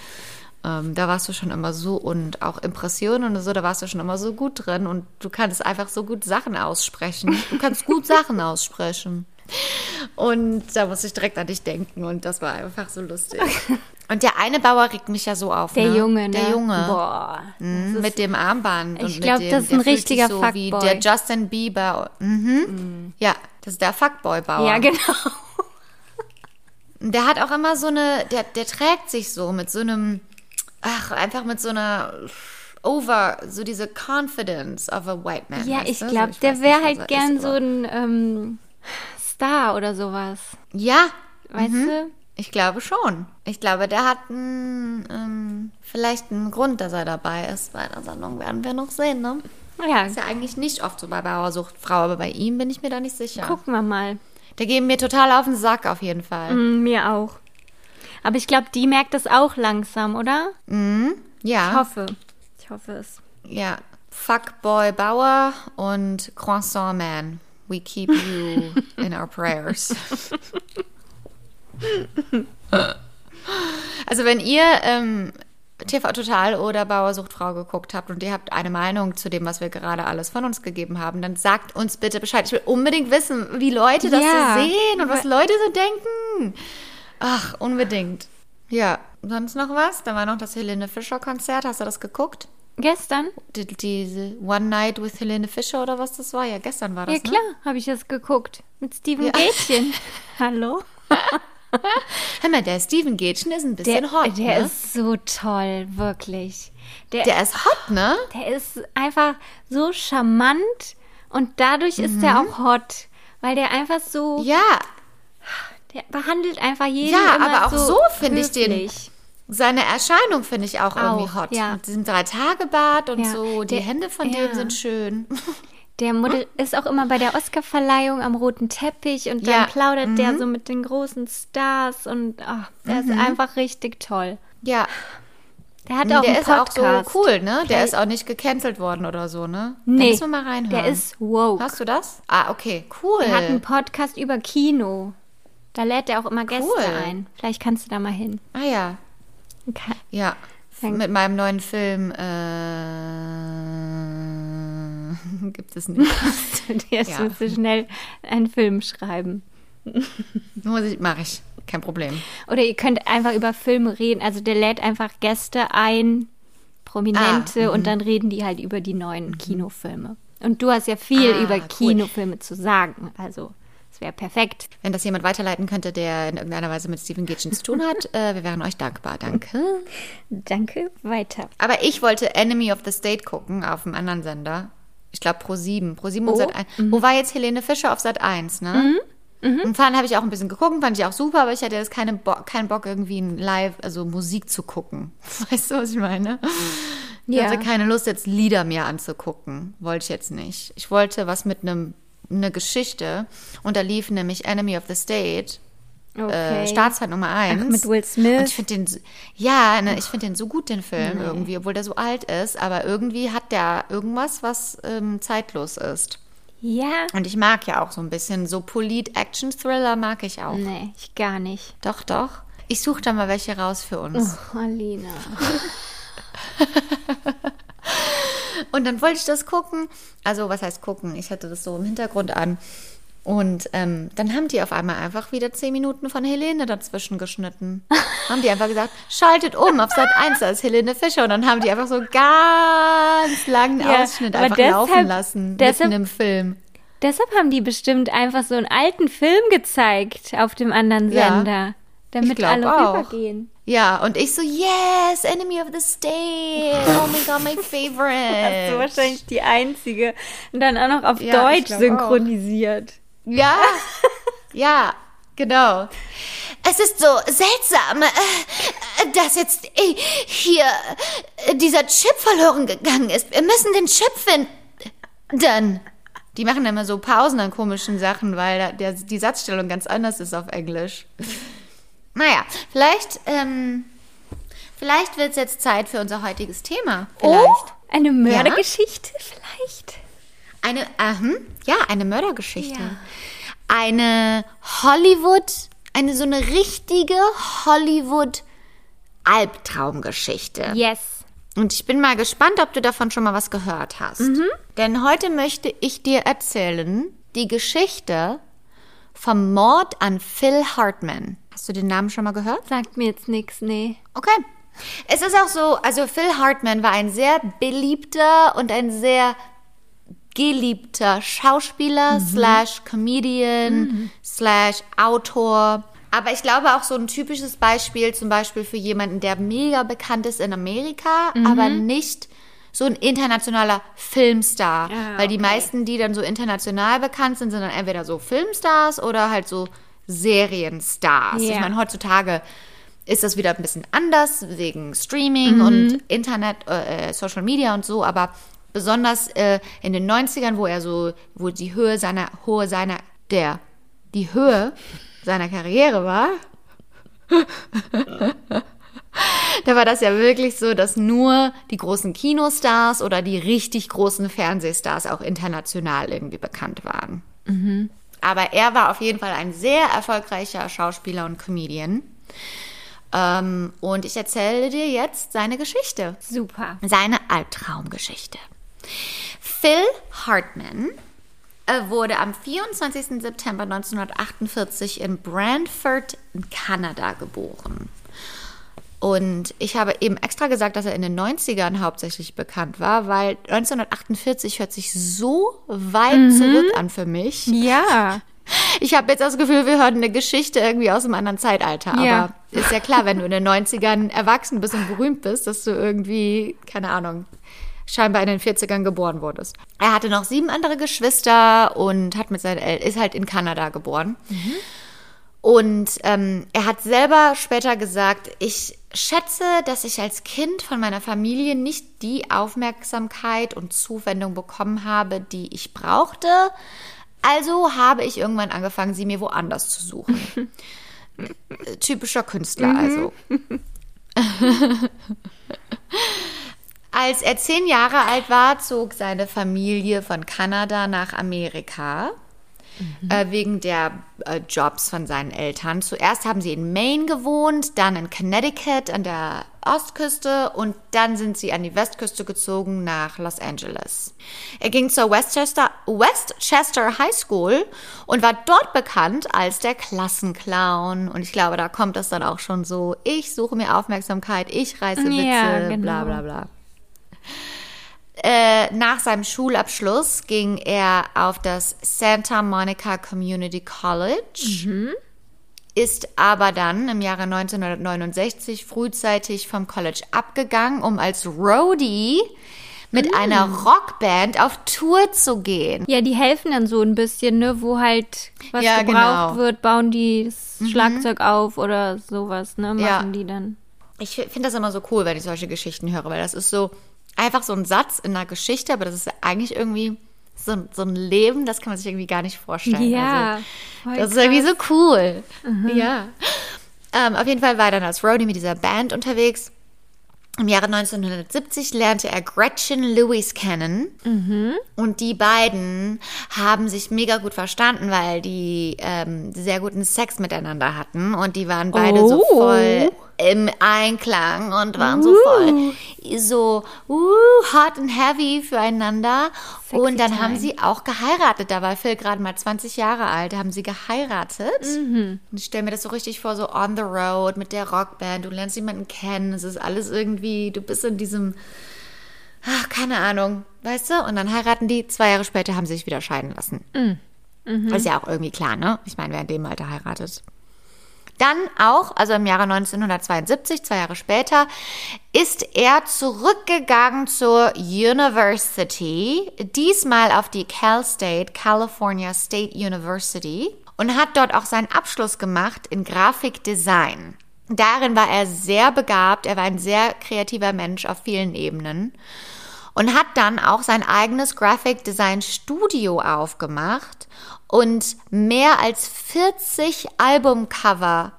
Ähm, da warst du schon immer so und auch Impressionen und so, da warst du schon immer so gut drin und du kannst einfach so gut Sachen aussprechen. Du kannst gut [laughs] Sachen aussprechen. Und da musste ich direkt an dich denken und das war einfach so lustig. [laughs] Und der eine Bauer regt mich ja so auf.
Der
ne?
Junge, ne?
Der Junge.
Boah.
Mhm, mit dem Armband.
Ich
und mit
glaub,
dem-
das ist ein richtiger
so wie
Fuckboy.
der Justin Bieber. Mhm. Ja, das ist der Fuckboy-Bauer.
Ja, genau. [laughs]
Der hat auch immer so eine, der, der trägt sich so mit so einem, ach, einfach mit so einer over, so diese Confidence of a white man.
Ja, ich glaube,
So,
der wäre halt
er
gern
ist,
so ein ähm, Star oder sowas.
Ja,
Weißt du?
Ich glaube schon. Ich glaube, der hat einen, ähm, vielleicht einen Grund, dass er dabei ist. Bei der Sendung werden wir noch sehen, ne?
Ja,
Ist ja eigentlich nicht oft so bei Bauersuchtfrau, aber bei ihm bin ich mir da nicht sicher.
gucken wir mal.
Der geht mir total auf den Sack auf jeden Fall.
Mm, mir auch. Aber ich glaube, die merkt das auch langsam, oder? Ich
Ja,
hoffe. Ich hoffe es.
ja. Fuckboy Bauer und Croissant Man. We keep you [laughs] in our prayers. [laughs] Also wenn ihr ähm, TV Total oder Bauersuchtfrau geguckt habt und ihr habt eine Meinung zu dem, was wir gerade alles von uns gegeben haben, dann sagt uns bitte Bescheid. Ich will unbedingt wissen, wie Leute das
Ja.
so sehen und was Leute so denken. Ach, unbedingt. Ja, sonst noch was? Da war noch das Helene Fischer Konzert. Hast du das geguckt?
Gestern?
Die, diese One Night with Helene Fischer oder was das war? Ja, gestern war das.
Ja, klar, habe ich das geguckt. Mit Steven
Ja.
Gätchen. [laughs] Hallo? [laughs] [laughs]
Hör mal, der Steven Gätchen ist ein bisschen
Der,
hot.
der
ne?
ist so toll, wirklich. Der,
der ist hot, ne?
der ist einfach so charmant und dadurch ist er auch hot. Weil der einfach so,
Mhm. Ja,
der behandelt einfach jeden
Ja, aber auch
so,
so finde ich den- seine Erscheinung finde ich auch, irgendwie
Auch,
hot.
ja.
Mit diesem Drei-Tage-Bart und
Ja,
so. Die
der-
Hände von
ja.
dem sind schön. [laughs]
Der Model ist auch immer bei der Oscarverleihung am roten Teppich und dann
Ja.
plaudert der so mit den großen Stars und ach, der ist einfach richtig toll.
Ja,
Der hat auch
der
einen
ist auch
Podcast.
so cool, ne? Der ist auch nicht gecancelt worden oder so, ne? Da
Nee,
müssen wir mal reinhören.
der ist woke.
Hast du das? Ah, okay, cool.
Er hat einen Podcast über Kino. Da lädt er auch immer Gäste
Cool.
ein. Vielleicht kannst du da mal hin.
ah ja,
Okay.
ja.
Danke.
Mit meinem neuen Film äh, [laughs] gibt es nicht.
Jetzt
Ja.
musst du schnell einen Film schreiben. [laughs]
Muss ich, mache ich. Kein Problem.
Oder ihr könnt einfach über Filme reden. Also der lädt einfach Gäste ein, Prominente,
Ah, mhm.
und dann reden die halt über die neuen Kinofilme. Und du hast ja viel
Ah,
über
cool.
Kinofilme zu sagen. Also es wäre perfekt.
Wenn das jemand weiterleiten könnte, der in irgendeiner Weise mit Stephen Gitchen zu tun hat, äh, wir wären euch dankbar. Danke.
Danke, weiter.
Aber ich wollte Enemy of the State gucken auf einem anderen Sender. Ich glaube Pro 7. Pro 7 und
Oh,
Sat 1. Wo war jetzt Helene Fischer auf Sat 1, ne? Und dann habe ich auch ein bisschen geguckt, fand ich auch super, aber ich hatte jetzt keine Bo keinen Bock, irgendwie ein Live, also Musik zu gucken. [laughs] Weißt du, was ich meine? Ich
Ja.
hatte keine Lust, jetzt Lieder mir anzugucken. Wollte ich jetzt nicht. Ich wollte was mit einem eine Geschichte und da lief nämlich Enemy of the State,
Okay.
äh, Staatszeit Nummer 1.
Ach, mit Will Smith.
Und ich finde den, ja, ne, ich finde den so gut, den Film irgendwie, obwohl der so alt ist, aber irgendwie hat der irgendwas, was ähm, zeitlos ist.
ja.
Und ich mag ja auch so ein bisschen so Polit-Action-Thriller mag ich auch.
Nee, ich gar nicht.
Doch, doch. Ich suche da mal welche raus für uns.
Oh, Alina. [laughs]
Und dann wollte ich das gucken. Also, was heißt gucken? Ich hatte das so im Hintergrund an. Und ähm, dann haben die auf einmal einfach wieder zehn Minuten von Helene dazwischen geschnitten. haben die einfach gesagt, schaltet um auf Sat 1, da ist Helene Fischer. Und dann haben die einfach so ganz langen
Ja,
Ausschnitt einfach
deshalb-
laufen lassen,
deshalb-
mitten im Film.
Deshalb haben die bestimmt einfach so einen alten Film gezeigt auf dem anderen
Ja.
Sender. Damit
glaub
alle
auch.
rübergehen.
Ja, und ich so, yes, Enemy of the State. Oh my God, my favorite.
Das ist wahrscheinlich die einzige. Und dann auch noch auf
Ja,
Deutsch synchronisiert.
Ja, [laughs] ja, genau. Es ist so seltsam, äh, dass jetzt äh, hier äh, dieser Chip verloren gegangen ist. Wir müssen den Chip finden. Die machen immer so Pausen an komischen Sachen, weil der, die Satzstellung ganz anders ist auf Englisch. Naja, vielleicht, ähm, vielleicht wird es jetzt Zeit für unser heutiges Thema. Vielleicht.
Oh, eine Mördergeschichte vielleicht?
Eine, ähm, ja, eine Mördergeschichte. Eine Hollywood, eine so eine richtige Hollywood-Albtraumgeschichte.
Yes.
Und ich bin mal gespannt, ob du davon schon mal was gehört hast. Denn heute möchte ich dir erzählen die Geschichte vom Mord an Phil Hartman. Hast du den Namen schon mal gehört?
Sagt mir jetzt nichts, nee.
Okay. Es ist auch so, also Phil Hartman war ein sehr beliebter und ein sehr geliebter Schauspieler slash Comedian slash Autor. Aber ich glaube auch so ein typisches Beispiel zum Beispiel für jemanden, der mega bekannt ist in Amerika, aber nicht so ein internationaler Filmstar.
Ah,
Weil die
okay.
meisten, die dann so international bekannt sind, sind dann entweder so Filmstars oder halt so Serienstars. Ich
Ja.
meine, heutzutage ist das wieder ein bisschen anders wegen Streaming und Internet, äh, Social Media und so, aber besonders äh, in den 90ern, wo er so, wo die Höhe seiner, Höhe seiner, der, die Höhe seiner Karriere war, [laughs] da war das ja wirklich so, dass nur die großen Kinostars oder die richtig großen Fernsehstars auch international irgendwie bekannt waren. Aber er war auf jeden Fall ein sehr erfolgreicher Schauspieler und Comedian. Ähm, und ich erzähle dir jetzt seine Geschichte.
Super.
Seine Albtraumgeschichte. Phil Hartman äh, wurde am 24. September 1948 in Brantford in Kanada geboren. Und ich habe eben extra gesagt, dass er in den 90ern hauptsächlich bekannt war, weil 1948 hört sich so weit zurück an für mich.
Ja. [laughs]
Ich habe jetzt das Gefühl, wir hören eine Geschichte irgendwie aus einem anderen Zeitalter.
Ja.
Aber ist ja klar, wenn du in den 90ern erwachsen bist und berühmt bist, dass du irgendwie, keine Ahnung, scheinbar in den 40ern geboren wurdest. Er hatte noch sieben andere Geschwister und hat mit seinen El ist halt in Kanada geboren. Und ähm, er hat selber später gesagt, ich schätze, dass ich als Kind von meiner Familie nicht die Aufmerksamkeit und Zuwendung bekommen habe, die ich brauchte. Also habe ich irgendwann angefangen, sie mir woanders zu suchen. [laughs] Typischer Künstler also. [laughs] Als er zehn Jahre alt war, zog seine Familie von Kanada nach Amerika. Mhm. Äh, wegen der äh, Jobs von seinen Eltern. Zuerst haben sie in Maine gewohnt, dann in Connecticut an der Ostküste und dann sind sie an die Westküste gezogen nach Los Angeles. Er ging zur Westchester, Westchester High School und war dort bekannt als der Klassenclown. Und ich glaube, da kommt das dann auch schon so, ich suche mir Aufmerksamkeit, ich reiße Witze, ja, genau. bla bla bla. Äh, nach seinem Schulabschluss ging er auf das Santa Monica Community College, mhm. ist aber dann im Jahre 1969 frühzeitig vom College abgegangen, um als Roadie mit mhm. einer Rockband auf Tour zu gehen.
Ja, die helfen dann so ein bisschen, ne, wo halt was ja, gebraucht genau. wird, bauen die das mhm. Schlagzeug auf oder sowas, ne, machen ja. die dann.
Ich finde das immer so cool, wenn ich solche Geschichten höre, weil das ist so, einfach so ein Satz in einer Geschichte, aber das ist eigentlich irgendwie so, so ein Leben, das kann man sich irgendwie gar nicht vorstellen.
Ja.
Also, das ist irgendwie so cool. Mhm. Ja. Ähm, auf jeden Fall war er dann als Roadie mit dieser Band unterwegs. Im Jahre 1970 lernte er Gretchen Lewis kennen. Mhm. Und die beiden haben sich mega gut verstanden, weil die ähm, sehr guten Sex miteinander hatten. Und die waren beide oh. so voll im Einklang und waren uh. so voll so uh, hot and heavy füreinander. Sexy und dann time. haben sie auch geheiratet. Da war Phil gerade mal 20 Jahre alt. Da haben sie geheiratet. Mhm. Und ich stelle mir das so richtig vor, so on the road mit der Rockband. Du lernst jemanden kennen. Es ist alles irgendwie, du bist in diesem, ach, keine Ahnung, weißt du? Und dann heiraten die. Zwei Jahre später haben sie sich wieder scheiden lassen. Mhm. Mhm. Das ist ja auch irgendwie klar, ne? Ich meine, wer in dem Alter heiratet. Dann auch, also im Jahre 1972, zwei Jahre später, ist er zurückgegangen zur University, diesmal auf die Cal State, California State University und hat dort auch seinen Abschluss gemacht in Grafikdesign. Darin war er sehr begabt, er war ein sehr kreativer Mensch auf vielen Ebenen und hat dann auch sein eigenes Graphic Design Studio aufgemacht und mehr als 40 Albumcover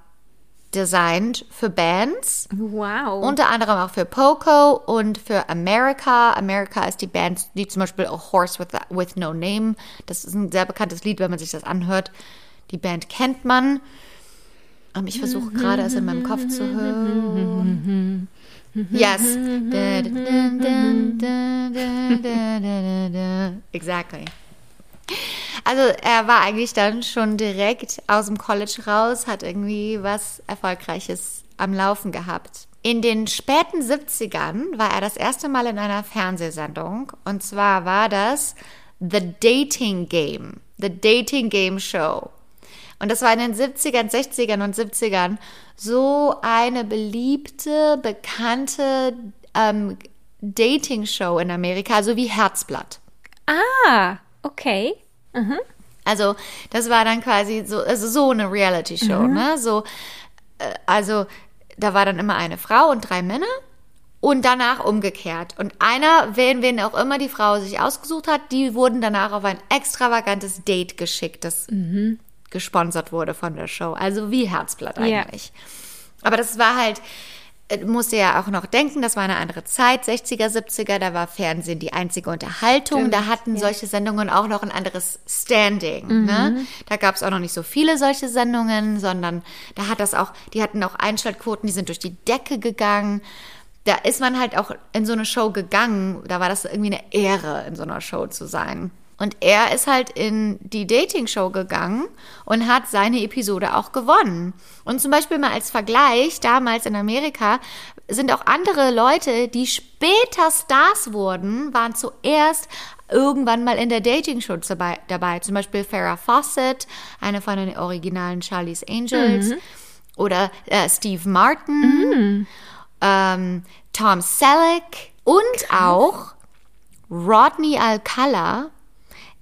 designt für Bands.
Wow.
Unter anderem auch für Poco und für America. America ist die Band, die zum Beispiel A Horse with, with No Name. Das ist ein sehr bekanntes Lied, wenn man sich das anhört. Die Band kennt man. Ich versuche gerade es in meinem Kopf zu hören. Yes. Exactly. Also er war eigentlich dann schon direkt aus dem College raus, hat irgendwie was Erfolgreiches am Laufen gehabt. In den späten 70ern war er das erste Mal in einer Fernsehsendung und zwar war das The Dating Game, The Dating Game Show. Und das war in den 70ern, 60ern und 70ern so eine beliebte, bekannte ähm, Dating-Show in Amerika, so wie Herzblatt.
Ah, okay. Mhm.
Also das war dann quasi so, also so eine Reality-Show, mhm. ne? So, äh, also da war dann immer eine Frau und drei Männer und danach umgekehrt. Und einer, wen, wen auch immer die Frau sich ausgesucht hat, die wurden danach auf ein extravagantes Date geschickt, das mhm. gesponsert wurde von der Show. Also wie Herzblatt eigentlich. Ja. Aber das war halt, musste ja auch noch denken, das war eine andere Zeit, 60er, 70er, da war Fernsehen die einzige Unterhaltung. Stimmt, da hatten ja. solche Sendungen auch noch ein anderes Standing. Mhm. Ne? Da gab es auch noch nicht so viele solche Sendungen, sondern da hat das auch, die hatten auch Einschaltquoten, die sind durch die Decke gegangen. Da ist man halt auch in so eine Show gegangen. Da war das irgendwie eine Ehre, in so einer Show zu sein. Und er ist halt in die Dating-Show gegangen und hat seine Episode auch gewonnen. Und zum Beispiel mal als Vergleich, damals in Amerika sind auch andere Leute, die später Stars wurden, waren zuerst irgendwann mal in der Dating-Show dabei, dabei. Zum Beispiel Farrah Fawcett, eine von den originalen Charlie's Angels. Mhm. Oder äh, Steve Martin, mhm. ähm, Tom Selleck und Krass. auch Rodney Alcala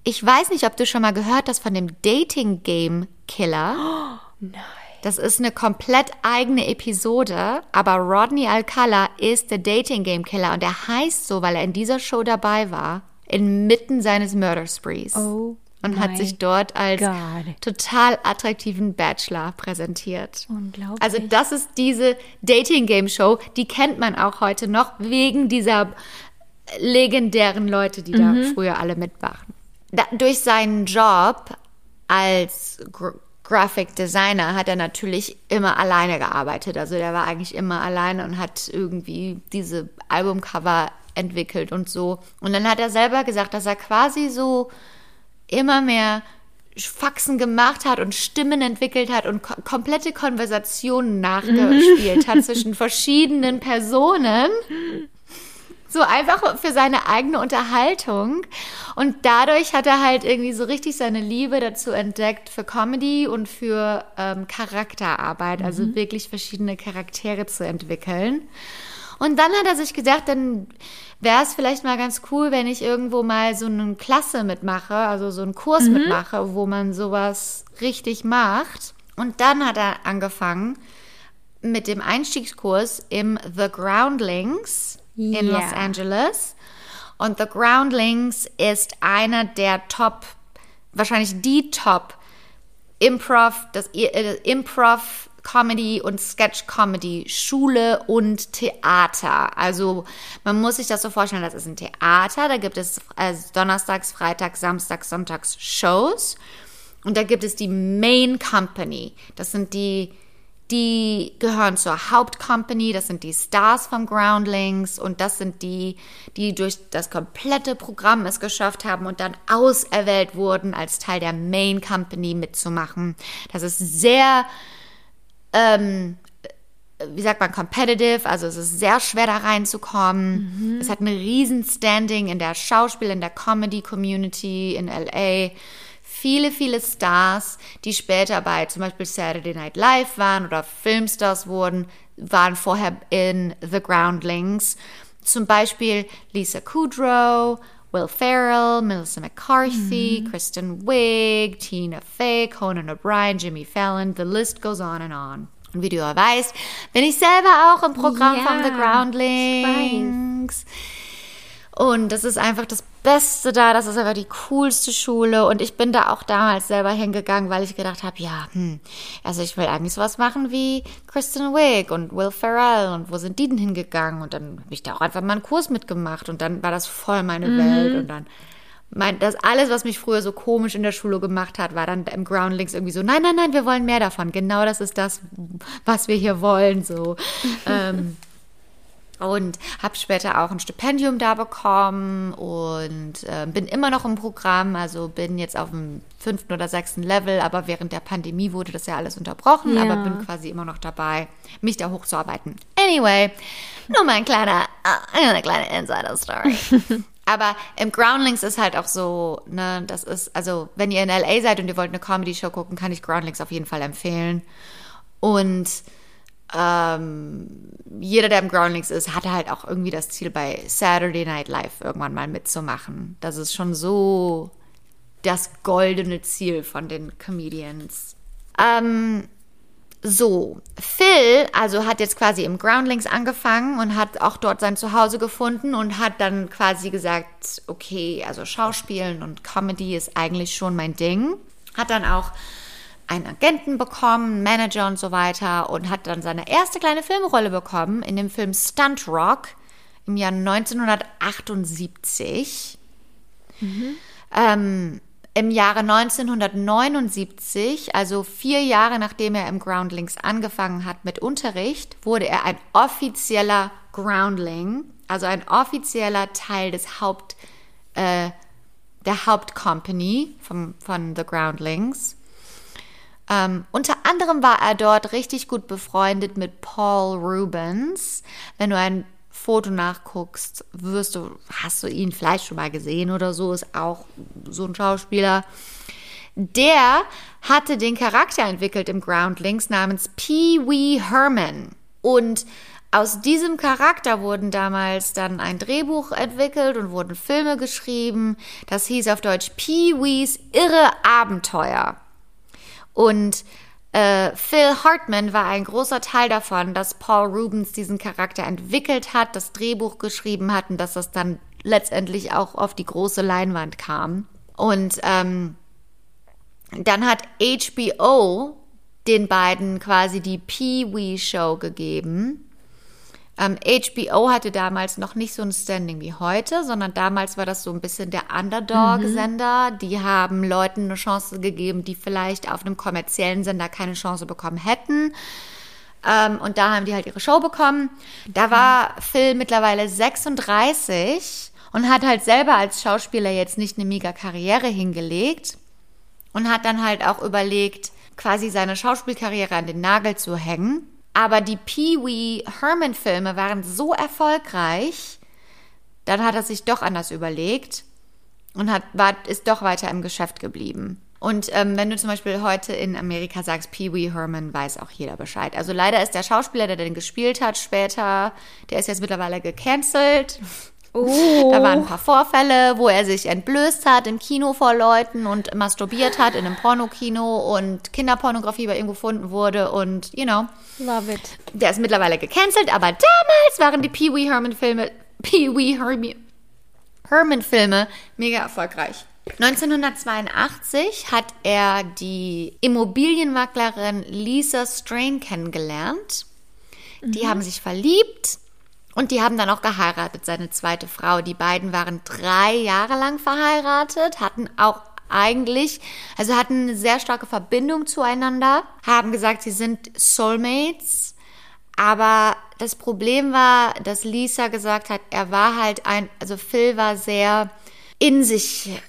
ich weiß nicht, ob du schon mal gehört hast von dem Dating Game Killer.
Oh, nein.
Das ist eine komplett eigene Episode, aber Rodney Alcala ist der Dating Game Killer und er heißt so, weil er in dieser Show dabei war, inmitten seines Murder Sprees.
Oh.
Und hat sich dort als
God.
total attraktiven Bachelor präsentiert.
Unglaublich.
Also das ist diese Dating Game Show, die kennt man auch heute noch wegen dieser legendären Leute, die da früher alle mitmachen. Da, durch seinen Job als Gr Graphic Designer hat er natürlich immer alleine gearbeitet. Also der war eigentlich immer alleine und hat irgendwie diese Albumcover entwickelt und so. Und dann hat er selber gesagt, dass er quasi so immer mehr Faxen gemacht hat und Stimmen entwickelt hat und ko komplette Konversationen nachgespielt hat [laughs] zwischen verschiedenen Personen. So einfach für seine eigene Unterhaltung. Und dadurch hat er halt irgendwie so richtig seine Liebe dazu entdeckt für Comedy und für ähm, Charakterarbeit, also wirklich verschiedene Charaktere zu entwickeln. Und dann hat er sich gedacht, dann wäre es vielleicht mal ganz cool, wenn ich irgendwo mal so eine Klasse mitmache, also so einen Kurs mitmache, wo man sowas richtig macht. Und dann hat er angefangen mit dem Einstiegskurs im The Groundlings in
Ja.
Los Angeles. Und The Groundlings ist einer der Top, wahrscheinlich die Top Improv, das äh, Improv Comedy und Sketch Comedy Schule und Theater. Also man muss sich das so vorstellen, das ist ein Theater, da gibt es äh, donnerstags, freitags, samstags, sonntags Shows und da gibt es die Main Company. Das sind die die gehören zur Hauptcompany, das sind die Stars vom Groundlings und das sind die, die durch das komplette Programm es geschafft haben und dann auserwählt wurden, als Teil der Main Company mitzumachen. Das ist sehr, ähm, wie sagt man, competitive, also es ist sehr schwer da reinzukommen. Es hat ein riesen Standing in der Schauspiel, in der Comedy-Community in LA viele, viele Stars, die später bei zum Beispiel Saturday Night Live waren oder Filmstars wurden, waren vorher in The Groundlings. Zum Beispiel Lisa Kudrow, Will Ferrell, Melissa McCarthy, Kristen Wiig, Tina Fey, Conan O'Brien, Jimmy Fallon, the list goes on and on. Und wie du ja weißt, bin ich selber auch im Programm
Ja,
von The Groundlings. Und das ist einfach das Beste da, das ist einfach die coolste Schule. Und ich bin da auch damals selber hingegangen, weil ich gedacht habe, ja, hm, also ich will eigentlich sowas machen wie Kristen Wiig und Will Ferrell. Und wo sind die denn hingegangen? Und dann habe ich da auch einfach mal einen Kurs mitgemacht. Und dann war das voll meine Welt. Und dann mein, das alles, was mich früher so komisch in der Schule gemacht hat, war dann im Groundlings irgendwie so, nein, nein, nein, wir wollen mehr davon. Genau das ist das, was wir hier wollen, so. [laughs] ähm, und habe später auch ein Stipendium da bekommen und äh, bin immer noch im Programm, also bin jetzt auf dem fünften oder sechsten Level, aber während der Pandemie wurde das ja alles unterbrochen,
Ja.
aber bin quasi immer noch dabei, mich da hochzuarbeiten. Anyway, nur mal ein kleiner, äh, eine kleine Insider-Story. [laughs] Aber im Groundlings ist halt auch so, ne, das ist, also wenn ihr in LA seid und ihr wollt eine Comedy-Show gucken, kann ich Groundlings auf jeden Fall empfehlen. Und ähm, jeder, der im Groundlings ist, hatte halt auch irgendwie das Ziel, bei Saturday Night Live irgendwann mal mitzumachen. Das ist schon so das goldene Ziel von den Comedians. Ähm, so, Phil, also hat jetzt quasi im Groundlings angefangen und hat auch dort sein Zuhause gefunden und hat dann quasi gesagt, okay, also Schauspielen und Comedy ist eigentlich schon mein Ding. Hat dann auch einen Agenten bekommen, einen Manager und so weiter und hat dann seine erste kleine Filmrolle bekommen in dem Film Stunt Rock im Jahr 1978. Ähm, Im Jahre 1979, also vier Jahre nachdem er im Groundlings angefangen hat mit Unterricht, wurde er ein offizieller Groundling, also ein offizieller Teil des Haupt, äh, der Hauptcompany vom, von The Groundlings. Ähm, unter anderem war er dort richtig gut befreundet mit Paul Rubens. Wenn du ein Foto nachguckst, wirst du, hast du ihn vielleicht schon mal gesehen oder so, ist auch so ein Schauspieler. Der hatte den Charakter entwickelt im Groundlings namens Pee Wee Herman. Und aus diesem Charakter wurden damals dann ein Drehbuch entwickelt und wurden Filme geschrieben. Das hieß auf Deutsch Pee Wees irre Abenteuer. Und äh, Phil Hartman war ein großer Teil davon, dass Paul Rubens diesen Charakter entwickelt hat, das Drehbuch geschrieben hat und dass das dann letztendlich auch auf die große Leinwand kam. Und ähm, dann hat HBO den beiden quasi die Pee-Wee-Show gegeben. Ähm, HBO hatte damals noch nicht so ein Standing wie heute, sondern damals war das so ein bisschen der Underdog-Sender. Mhm. Die haben Leuten eine Chance gegeben, die vielleicht auf einem kommerziellen Sender keine Chance bekommen hätten. Ähm, und da haben die halt ihre Show bekommen. Da war Phil mittlerweile 36 und hat halt selber als Schauspieler jetzt nicht eine mega Karriere hingelegt und hat dann halt auch überlegt, quasi seine Schauspielkarriere an den Nagel zu hängen. Aber die Pee-wee Herman-Filme waren so erfolgreich, dann hat er sich doch anders überlegt und hat, war, ist doch weiter im Geschäft geblieben. Und ähm, wenn du zum Beispiel heute in Amerika sagst, Pee Wee Herman, weiß auch jeder Bescheid. Also leider ist der Schauspieler, der den gespielt hat, später, der ist jetzt mittlerweile gecancelt. Oh. Da waren ein paar Vorfälle, wo er sich entblößt hat im Kino vor Leuten und masturbiert hat in einem Pornokino und Kinderpornografie bei ihm gefunden wurde und, you know.
Love it.
Der ist mittlerweile gecancelt, aber damals waren die Pee Wee Herman Filme, Pee Wee Herman Filme mega erfolgreich. 1982 hat er die Immobilienmaklerin Lisa Strain kennengelernt. Die mhm. haben sich verliebt und die haben dann auch geheiratet, seine zweite Frau. Die beiden waren drei Jahre lang verheiratet, hatten auch eigentlich, also hatten eine sehr starke Verbindung zueinander, haben gesagt, sie sind Soulmates. Aber das Problem war, dass Lisa gesagt hat, er war halt ein, also Phil war sehr in sich,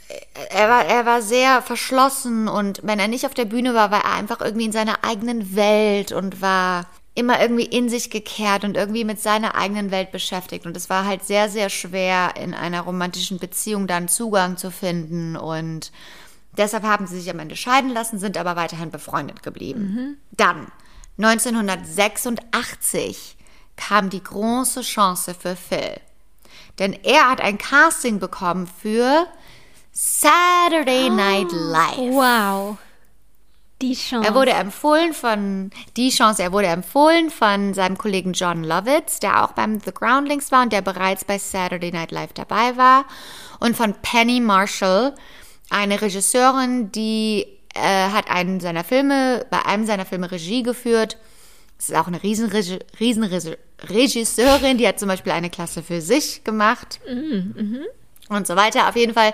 er war, er war sehr verschlossen und wenn er nicht auf der Bühne war, war er einfach irgendwie in seiner eigenen Welt und war immer irgendwie in sich gekehrt und irgendwie mit seiner eigenen Welt beschäftigt. Und es war halt sehr, sehr schwer, in einer romantischen Beziehung dann Zugang zu finden. Und deshalb haben sie sich am Ende scheiden lassen, sind aber weiterhin befreundet geblieben. Mhm. Dann, 1986, kam die große Chance für Phil. Denn er hat ein Casting bekommen für Saturday Night Live.
Wow. Die Chance.
Er wurde empfohlen von, die Chance, er wurde empfohlen von seinem Kollegen John Lovitz, der auch beim The Groundlings war und der bereits bei Saturday Night Live dabei war. Und von Penny Marshall, eine Regisseurin, die äh, hat einen seiner Filme, bei einem seiner Filme Regie geführt. Das ist auch eine riesen, riesen Regisseurin, die hat zum Beispiel eine Klasse für sich gemacht. Mhm, mh. Und so weiter. Auf jeden Fall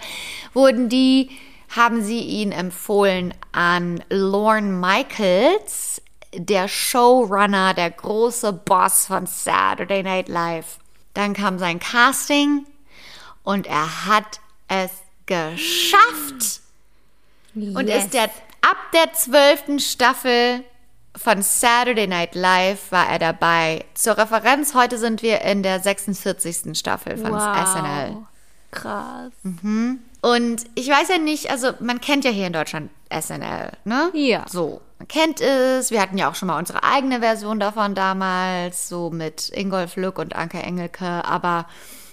wurden die haben sie ihn empfohlen an Lorne Michaels, der Showrunner, der große Boss von Saturday Night Live. Dann kam sein Casting und er hat es geschafft. Yes. Und ist der ab der zwölften Staffel von Saturday Night Live war er dabei. Zur Referenz, heute sind wir in der 46. Staffel von wow. SNL.
Krass.
Mhm. Und ich weiß ja nicht, also man kennt ja hier in Deutschland SNL, ne?
Ja.
So, man kennt es. Wir hatten ja auch schon mal unsere eigene Version davon damals, so mit Ingolf Lück und Anke Engelke. Aber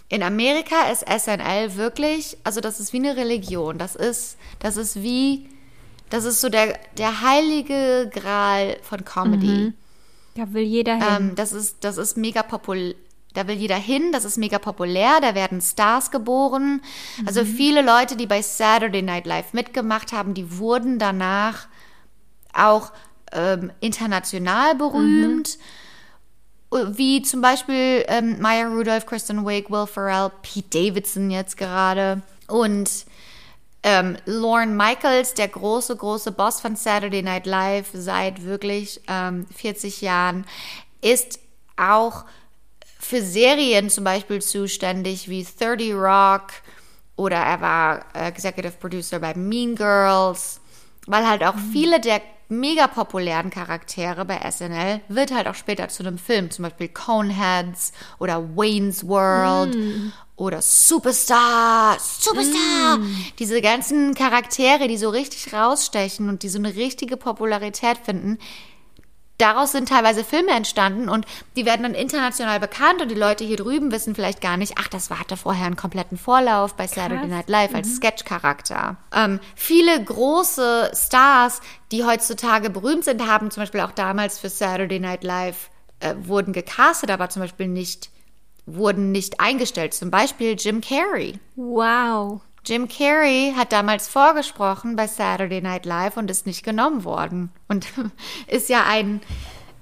in Amerika ist SNL wirklich, also das ist wie eine Religion. Das ist, das ist wie, das ist so der, der heilige Gral von Comedy. Mhm.
Da will jeder hin.
Ähm, das, ist, das ist mega populär da will jeder hin, das ist mega populär, da werden Stars geboren. Also mhm. Also viele Leute, die bei Saturday Night Live mitgemacht haben, die wurden danach auch ähm, international berühmt. Mhm. Wie zum Beispiel ähm, Maya Rudolph, Kristen Wiig, Will Ferrell, Pete Davidson jetzt gerade. Und ähm, Lorne Michaels, der große, große Boss von Saturday Night Live seit wirklich ähm, 40 Jahren, ist auch für Serien zum Beispiel zuständig wie 30 Rock oder er war Executive Producer bei Mean Girls, weil halt auch mhm. viele der mega populären Charaktere bei SNL wird halt auch später zu einem Film, zum Beispiel Coneheads oder Wayne's World mm. oder Superstar, Superstar. Mm. Diese ganzen Charaktere, die so richtig rausstechen und die so eine richtige Popularität finden, daraus sind teilweise Filme entstanden und die werden dann international bekannt und die Leute hier drüben wissen vielleicht gar nicht, ach, das war, hatte vorher einen kompletten Vorlauf bei Saturday Night Live als Sketch-Charakter. Ähm, viele große Stars, die heutzutage berühmt sind, haben zum Beispiel auch damals für Saturday Night Live äh, wurden gecastet, aber zum Beispiel nicht wurden nicht eingestellt. Zum Beispiel Jim Carrey.
Wow.
Jim Carrey hat damals vorgesprochen bei Saturday Night Live und ist nicht genommen worden. Und [laughs] ist ja ein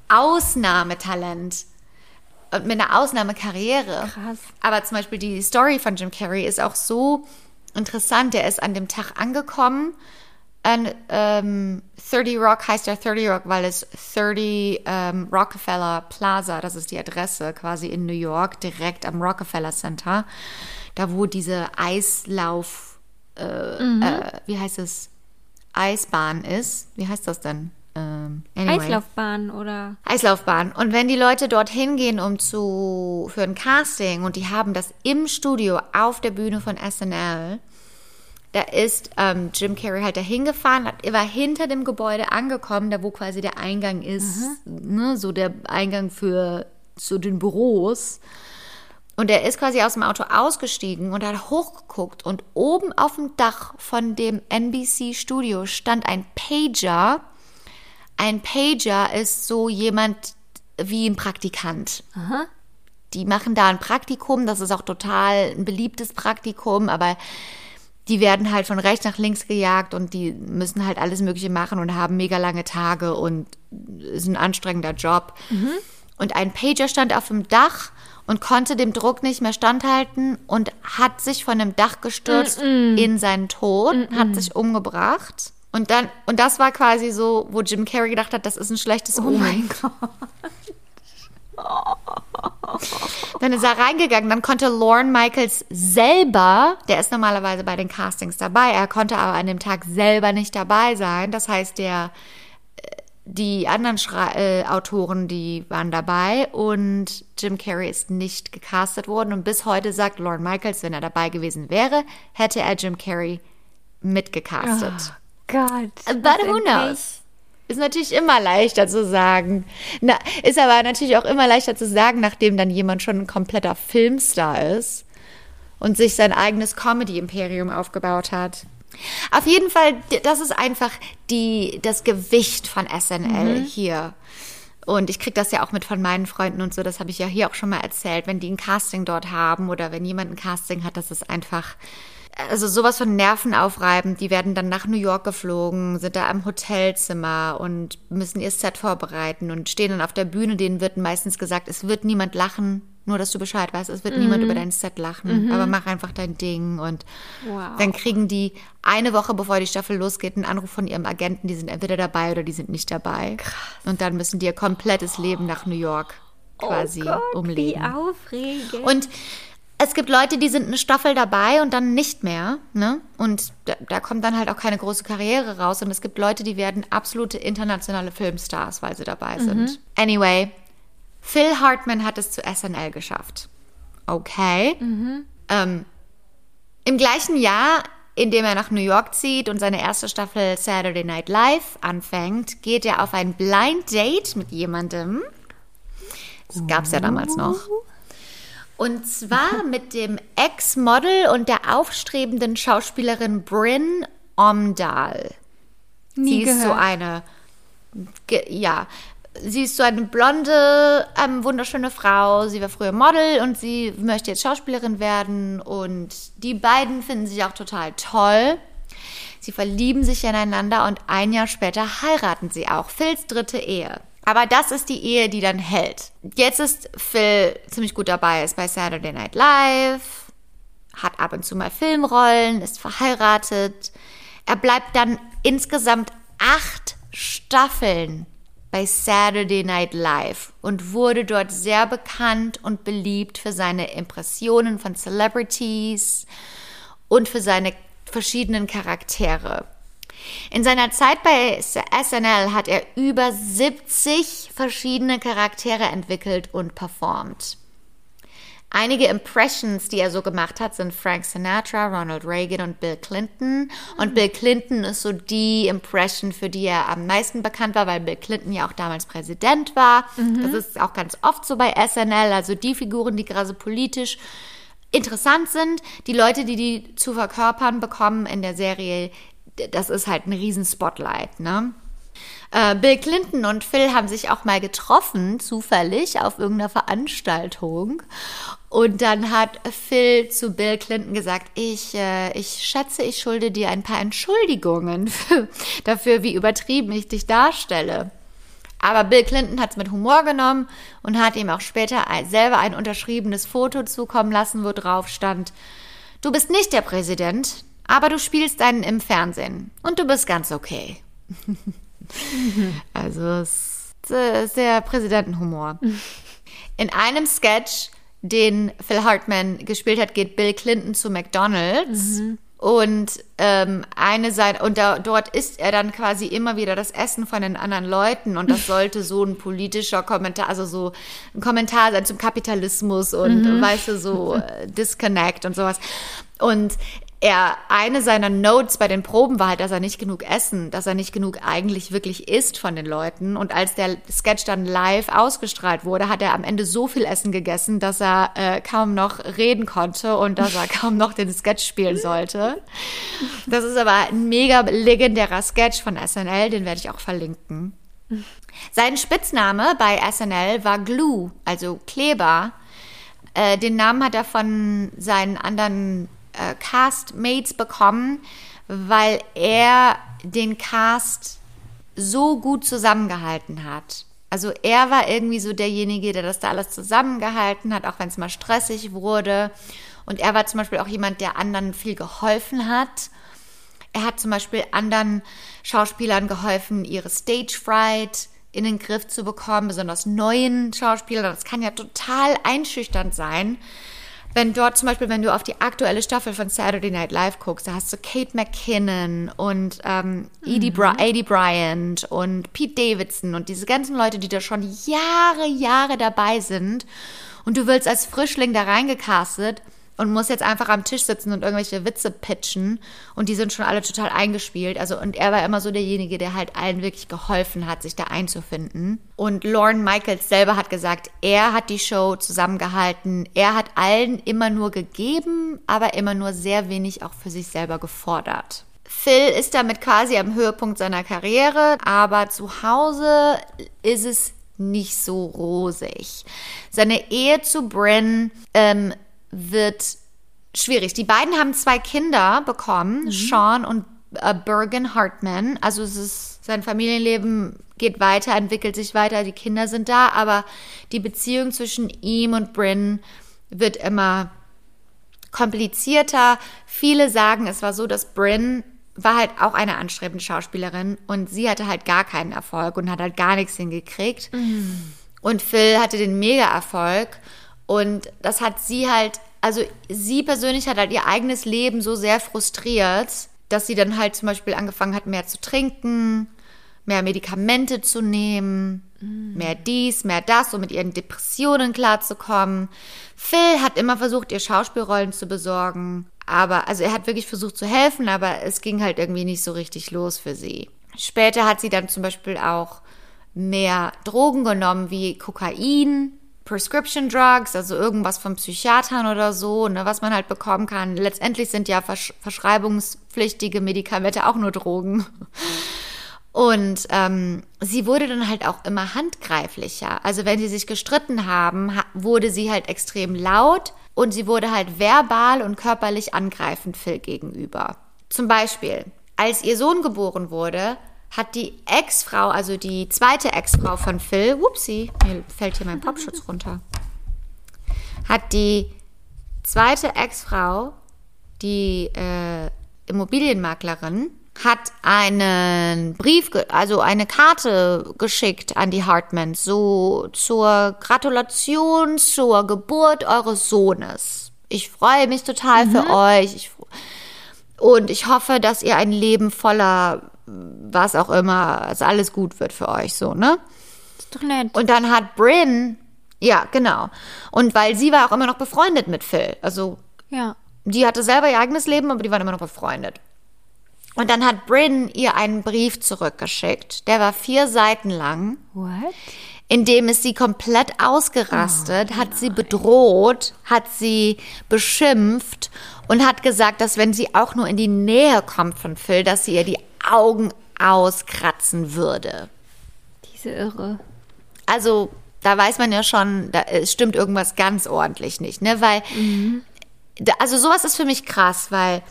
Ausnahmetalent und mit einer Ausnahmekarriere.
Krass.
Aber zum Beispiel die Story von Jim Carrey ist auch so interessant. Er ist an dem Tag angekommen. Und, ähm, 30 Rock heißt ja 30 Rock, weil es 30 ähm, Rockefeller Plaza, das ist die Adresse quasi in New York, direkt am Rockefeller Center da wo diese Eislauf, äh, mhm. äh, wie heißt es, Eisbahn ist. Wie heißt das denn?
Ähm, anyway. Eislaufbahn oder?
Eislaufbahn. Und wenn die Leute dorthin gehen, um zu, für ein Casting und die haben das im Studio auf der Bühne von SNL, da ist ähm, Jim Carrey halt dahin gefahren, hat, war hinter dem Gebäude angekommen, da wo quasi der Eingang ist, mhm. ne, so der Eingang für zu den Büros. Und er ist quasi aus dem Auto ausgestiegen und hat hochgeguckt und oben auf dem Dach von dem NBC Studio stand ein Pager. Ein Pager ist so jemand wie ein Praktikant. Aha. Die machen da ein Praktikum, das ist auch total ein beliebtes Praktikum, aber die werden halt von rechts nach links gejagt und die müssen halt alles Mögliche machen und haben mega lange Tage und ist ein anstrengender Job. Mhm. Und ein Pager stand auf dem Dach und konnte dem Druck nicht mehr standhalten und hat sich von dem Dach gestürzt mm -mm. in seinen Tod, mm hat sich umgebracht. Und dann, und das war quasi so, wo Jim Carrey gedacht hat, das ist ein schlechtes oh Omen. Dann ist er reingegangen, dann konnte Lorne Michaels selber, der ist normalerweise bei den Castings dabei, er konnte aber an dem Tag selber nicht dabei sein. Das heißt, der die anderen Schra äh, Autoren, die waren dabei und Jim Carrey ist nicht gecastet worden. Und bis heute sagt Lorne Michaels, wenn er dabei gewesen wäre, hätte er Jim Carrey mitgecastet.
Oh Gott.
But who knows? Ist natürlich immer leichter zu sagen. Na, ist aber natürlich auch immer leichter zu sagen, nachdem dann jemand schon ein kompletter Filmstar ist und sich sein eigenes Comedy-Imperium aufgebaut hat. Auf jeden Fall, das ist einfach die, das Gewicht von SNL mhm. hier. Und ich kriege das ja auch mit von meinen Freunden und so, das habe ich ja hier auch schon mal erzählt, wenn die ein Casting dort haben oder wenn jemand ein Casting hat, das ist einfach, also sowas von nervenaufreibend. Die werden dann nach New York geflogen, sind da am Hotelzimmer und müssen ihr Set vorbereiten und stehen dann auf der Bühne. Denen wird meistens gesagt, es wird niemand lachen, nur, dass du Bescheid weißt, es wird mhm. niemand über dein Set lachen, mhm. aber mach einfach dein Ding. Und wow. dann kriegen die eine Woche, bevor die Staffel losgeht, einen Anruf von ihrem Agenten, die sind entweder dabei oder die sind nicht dabei. Krass. Und dann müssen die ihr komplettes Leben nach New York oh quasi oh Gott, umlegen.
Wie aufregend.
Und es gibt Leute, die sind eine Staffel dabei und dann nicht mehr. Ne? Und da, da, kommt dann halt auch keine große Karriere raus. Und es gibt Leute, die werden absolute internationale Filmstars, weil sie dabei mhm. sind. Anyway, Phil Hartman hat es zu SNL geschafft. Okay. Mhm. Ähm, Im gleichen Jahr, in dem er nach New York zieht und seine erste Staffel Saturday Night Live anfängt, geht er auf ein Blind Date mit jemandem. Das gab es ja damals noch. Und zwar [laughs] mit dem Ex-Model und der aufstrebenden Schauspielerin Bryn Omdahl. Nie Sie gehört. ist so eine, ja, sie ist so eine blonde, ähm, wunderschöne Frau. Sie war früher Model und sie möchte jetzt Schauspielerin werden. Und die beiden finden sich auch total toll. Sie verlieben sich ineinander und ein Jahr später heiraten sie auch. Phils dritte Ehe. Aber das ist die Ehe, die dann hält. Jetzt ist Phil ziemlich gut dabei, ist bei Saturday Night Live, hat ab und zu mal Filmrollen, ist verheiratet. Er bleibt dann insgesamt acht Staffeln bei Saturday Night Live und wurde dort sehr bekannt und beliebt für seine Impressionen von Celebrities und für seine verschiedenen Charaktere. In seiner Zeit bei SNL hat er über 70 verschiedene Charaktere entwickelt und performt. Einige Impressions, die er so gemacht hat, sind Frank Sinatra, Ronald Reagan und Bill Clinton. Und Bill Clinton ist so die Impression, für die er am meisten bekannt war, weil Bill Clinton ja auch damals Präsident war. Das ist auch ganz oft so bei SNL. Also die Figuren, die gerade so politisch interessant sind, die Leute, die die zu verkörpern bekommen in der Serie, das ist halt ein riesen Spotlight, ne? Äh, Bill Clinton und Phil haben sich auch mal getroffen, zufällig, auf irgendeiner Veranstaltung. Und dann hat Phil zu Bill Clinton gesagt, ich, äh, ich schätze, ich schulde dir ein paar Entschuldigungen für, [laughs] dafür, wie übertrieben ich dich darstelle. Aber Bill Clinton hat es mit Humor genommen und hat ihm auch später selber ein unterschriebenes Foto zukommen lassen, wo drauf stand, du bist nicht der Präsident, aber du spielst einen im Fernsehen und du bist ganz okay. [laughs] Also es ist der Präsidentenhumor. In einem Sketch, den Phil Hartman gespielt hat, geht Bill Clinton zu McDonald's. Und ähm, eine Seite, und da, dort isst er dann quasi immer wieder das Essen von den anderen Leuten und das sollte so ein politischer Kommentar, also so ein Kommentar sein zum Kapitalismus und weißt du, so [laughs] äh, Disconnect und sowas. Und er, eine seiner Notes bei den Proben war halt, dass er nicht genug essen, dass er nicht genug eigentlich wirklich isst von den Leuten. Und als der Sketch dann live ausgestrahlt wurde, hat er am Ende so viel Essen gegessen, dass er äh, kaum noch reden konnte und dass er [laughs] kaum noch den Sketch spielen sollte. Das ist aber ein mega legendärer Sketch von SNL, den werde ich auch verlinken. Sein Spitzname bei SNL war Glue, also Kleber. Äh, den Namen hat er von seinen anderen äh, Castmates bekommen, weil er den Cast so gut zusammengehalten hat. Also er war irgendwie so derjenige, der das da alles zusammengehalten hat, auch wenn es mal stressig wurde. Und er war zum Beispiel auch jemand, der anderen viel geholfen hat. Er hat zum Beispiel anderen Schauspielern geholfen, ihre Stage Fright in den Griff zu bekommen, besonders neuen Schauspielern. Das kann ja total einschüchternd sein, wenn dort zum Beispiel, wenn du auf die aktuelle Staffel von Saturday Night Live guckst, da hast du Kate McKinnon und ähm, Edie, Bri Edie Bryant und Pete Davidson und diese ganzen Leute, die da schon Jahre, Jahre dabei sind. Und du willst als Frischling da reingecastet und musst jetzt einfach am Tisch sitzen und irgendwelche Witze pitchen und die sind schon alle total eingespielt. Also und er war immer so derjenige, der halt allen wirklich geholfen hat, sich da einzufinden. Und Lauren Michaels selber hat gesagt, er hat die Show zusammengehalten. Er hat allen immer nur gegeben, aber immer nur sehr wenig auch für sich selber gefordert. Phil ist damit quasi am Höhepunkt seiner Karriere, aber zu Hause ist es nicht so rosig. Seine Ehe zu Bryn ähm, wird schwierig. Die beiden haben zwei Kinder bekommen, mhm. Sean und äh, Bergen Hartman. Also es ist, sein Familienleben geht weiter, entwickelt sich weiter, die Kinder sind da, aber die Beziehung zwischen ihm und Bryn wird immer komplizierter. Viele sagen, es war so, dass Bryn war halt auch eine anstrebende Schauspielerin und sie hatte halt gar keinen Erfolg und hat halt gar nichts hingekriegt. Mhm. Und Phil hatte den Mega-Erfolg und das hat sie halt, also sie persönlich hat halt ihr eigenes Leben so sehr frustriert, dass sie dann halt zum Beispiel angefangen hat, mehr zu trinken, mehr Medikamente zu nehmen, mm. mehr dies, mehr das, um mit ihren Depressionen klarzukommen. Phil hat immer versucht, ihr Schauspielrollen zu besorgen. Aber, also er hat wirklich versucht zu helfen, aber es ging halt irgendwie nicht so richtig los für sie. Später hat sie dann zum Beispiel auch mehr Drogen genommen, wie Kokain, Prescription Drugs, also irgendwas von Psychiatern oder so, ne, was man halt bekommen kann. Letztendlich sind ja versch verschreibungspflichtige Medikamente auch nur Drogen. Und ähm, sie wurde dann halt auch immer handgreiflicher. Also wenn sie sich gestritten haben, ha wurde sie halt extrem laut und sie wurde halt verbal und körperlich angreifend Phil gegenüber. Zum Beispiel, als ihr Sohn geboren wurde, hat die Ex-Frau, also die zweite Ex-Frau von Phil, whoopsie, mir fällt hier mein Popschutz runter, hat die zweite Ex-Frau, die äh, Immobilienmaklerin, hat einen Brief, also eine Karte geschickt an die Hartmans, so zur Gratulation zur Geburt eures Sohnes. Ich freue mich total mhm. für euch. Ich, und ich hoffe, dass ihr ein Leben voller was auch immer, also alles gut wird für euch, so, ne?
Ist doch nett.
Und dann hat Bryn Ja, genau. Und weil sie war auch immer noch befreundet mit Phil. Also
Ja.
die hatte selber ihr eigenes Leben, aber die waren immer noch befreundet. Und dann hat Bryn ihr einen Brief zurückgeschickt. Der war vier Seiten lang,
What?
in dem es sie komplett ausgerastet, hat sie bedroht, hat sie beschimpft und hat gesagt, dass wenn sie auch nur in die Nähe kommt von Phil, dass sie ihr die Augen auskratzen würde.
Diese Irre.
Also da weiß man ja schon, da es stimmt irgendwas ganz ordentlich nicht, ne? Weil, da, also sowas ist für mich krass, weil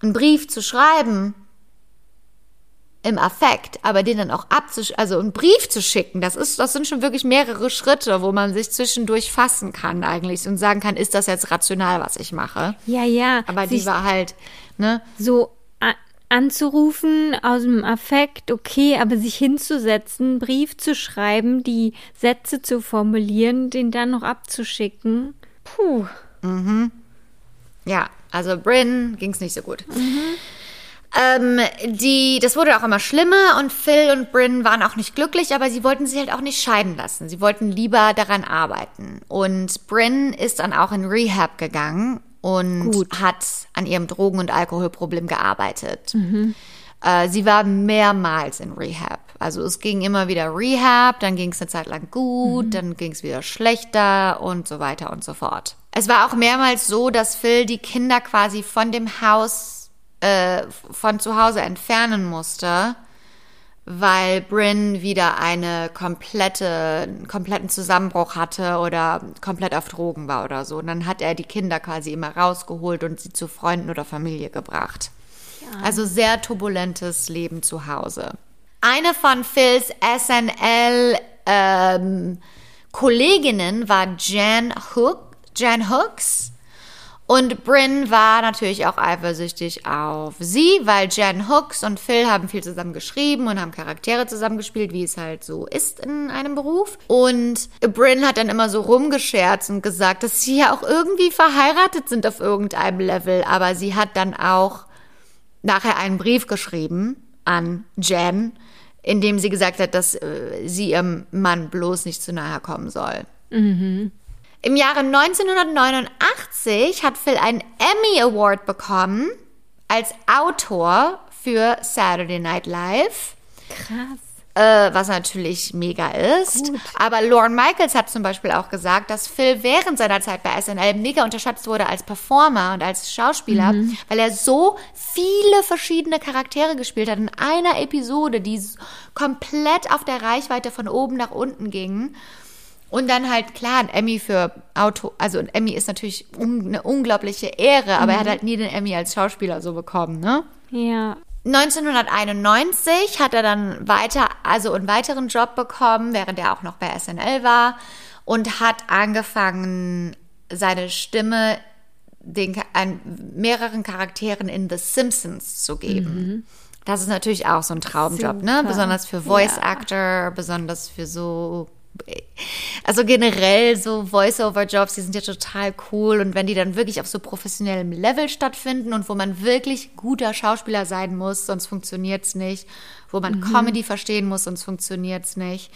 einen Brief zu schreiben im Affekt, aber den dann auch abzusch, also einen Brief zu schicken, das ist, das sind schon wirklich mehrere Schritte, wo man sich zwischendurch fassen kann eigentlich und sagen kann, ist das jetzt rational, was ich mache?
Ja, ja.
Aber die
sich
war halt, ne?
so anzurufen aus dem Affekt, okay, aber sich hinzusetzen, Brief zu schreiben, die Sätze zu formulieren, den dann noch abzuschicken. Puh.
Ja, also Bryn ging es nicht so gut. Ähm, die, das wurde auch immer schlimmer und Phil und Bryn waren auch nicht glücklich, aber sie wollten sich halt auch nicht scheiden lassen. Sie wollten lieber daran arbeiten. Und Bryn ist dann auch in Rehab gegangen und
Gut.
hat an ihrem Drogen- und Alkoholproblem gearbeitet. Äh, sie war mehrmals in Rehab. Also es ging immer wieder Rehab, dann ging es eine Zeit lang gut, dann ging es wieder schlechter und so weiter und so fort. Es war auch mehrmals so, dass Phil die Kinder quasi von dem Haus, äh, von zu Hause entfernen musste, weil Bryn wieder eine komplette, einen kompletten Zusammenbruch hatte oder komplett auf Drogen war oder so. Und dann hat er die Kinder quasi immer rausgeholt und sie zu Freunden oder Familie gebracht. Also sehr turbulentes Leben zu Hause. Eine von Phils SNL ähm, Kolleginnen war Jan Hook, Jan Hooks. Und Bryn war natürlich auch eifersüchtig auf sie, weil Jan Hooks und Phil haben viel zusammen geschrieben und haben Charaktere zusammengespielt, wie es halt so ist in einem Beruf. Und Bryn hat dann immer so rumgescherzt und gesagt, dass sie ja auch irgendwie verheiratet sind auf irgendeinem Level. Aber sie hat dann auch nachher einen Brief geschrieben an Jan, in dem sie gesagt hat, dass äh, sie ihrem Mann bloß nicht zu nahe kommen soll. Im Jahre 1989 hat Phil einen Emmy Award bekommen als Autor für Saturday Night Live.
Krass.
Äh, was natürlich mega ist.
Gut.
Aber Lorne Michaels hat zum Beispiel auch gesagt, dass Phil während seiner Zeit bei SNL mega unterschätzt wurde als Performer und als Schauspieler, weil er so viele verschiedene Charaktere gespielt hat in einer Episode, die komplett auf der Reichweite von oben nach unten ging. Und dann halt, klar, ein Emmy für Auto, also ein Emmy ist natürlich un eine unglaubliche Ehre, aber er hat halt nie den Emmy als Schauspieler so bekommen, ne?
Ja.
1991 hat er dann weiter, also einen weiteren Job bekommen, während er auch noch bei SNL war und hat angefangen, seine Stimme den, an mehreren Charakteren in The Simpsons zu geben. Das ist natürlich auch so ein Traumjob, ne?
Super.
Besonders für Voice
Ja.
Actor, besonders für so also generell so Voice-over-Jobs, die sind ja total cool. Und wenn die dann wirklich auf so professionellem Level stattfinden und wo man wirklich guter Schauspieler sein muss, sonst funktioniert's nicht, wo man Comedy verstehen muss, sonst funktioniert's nicht.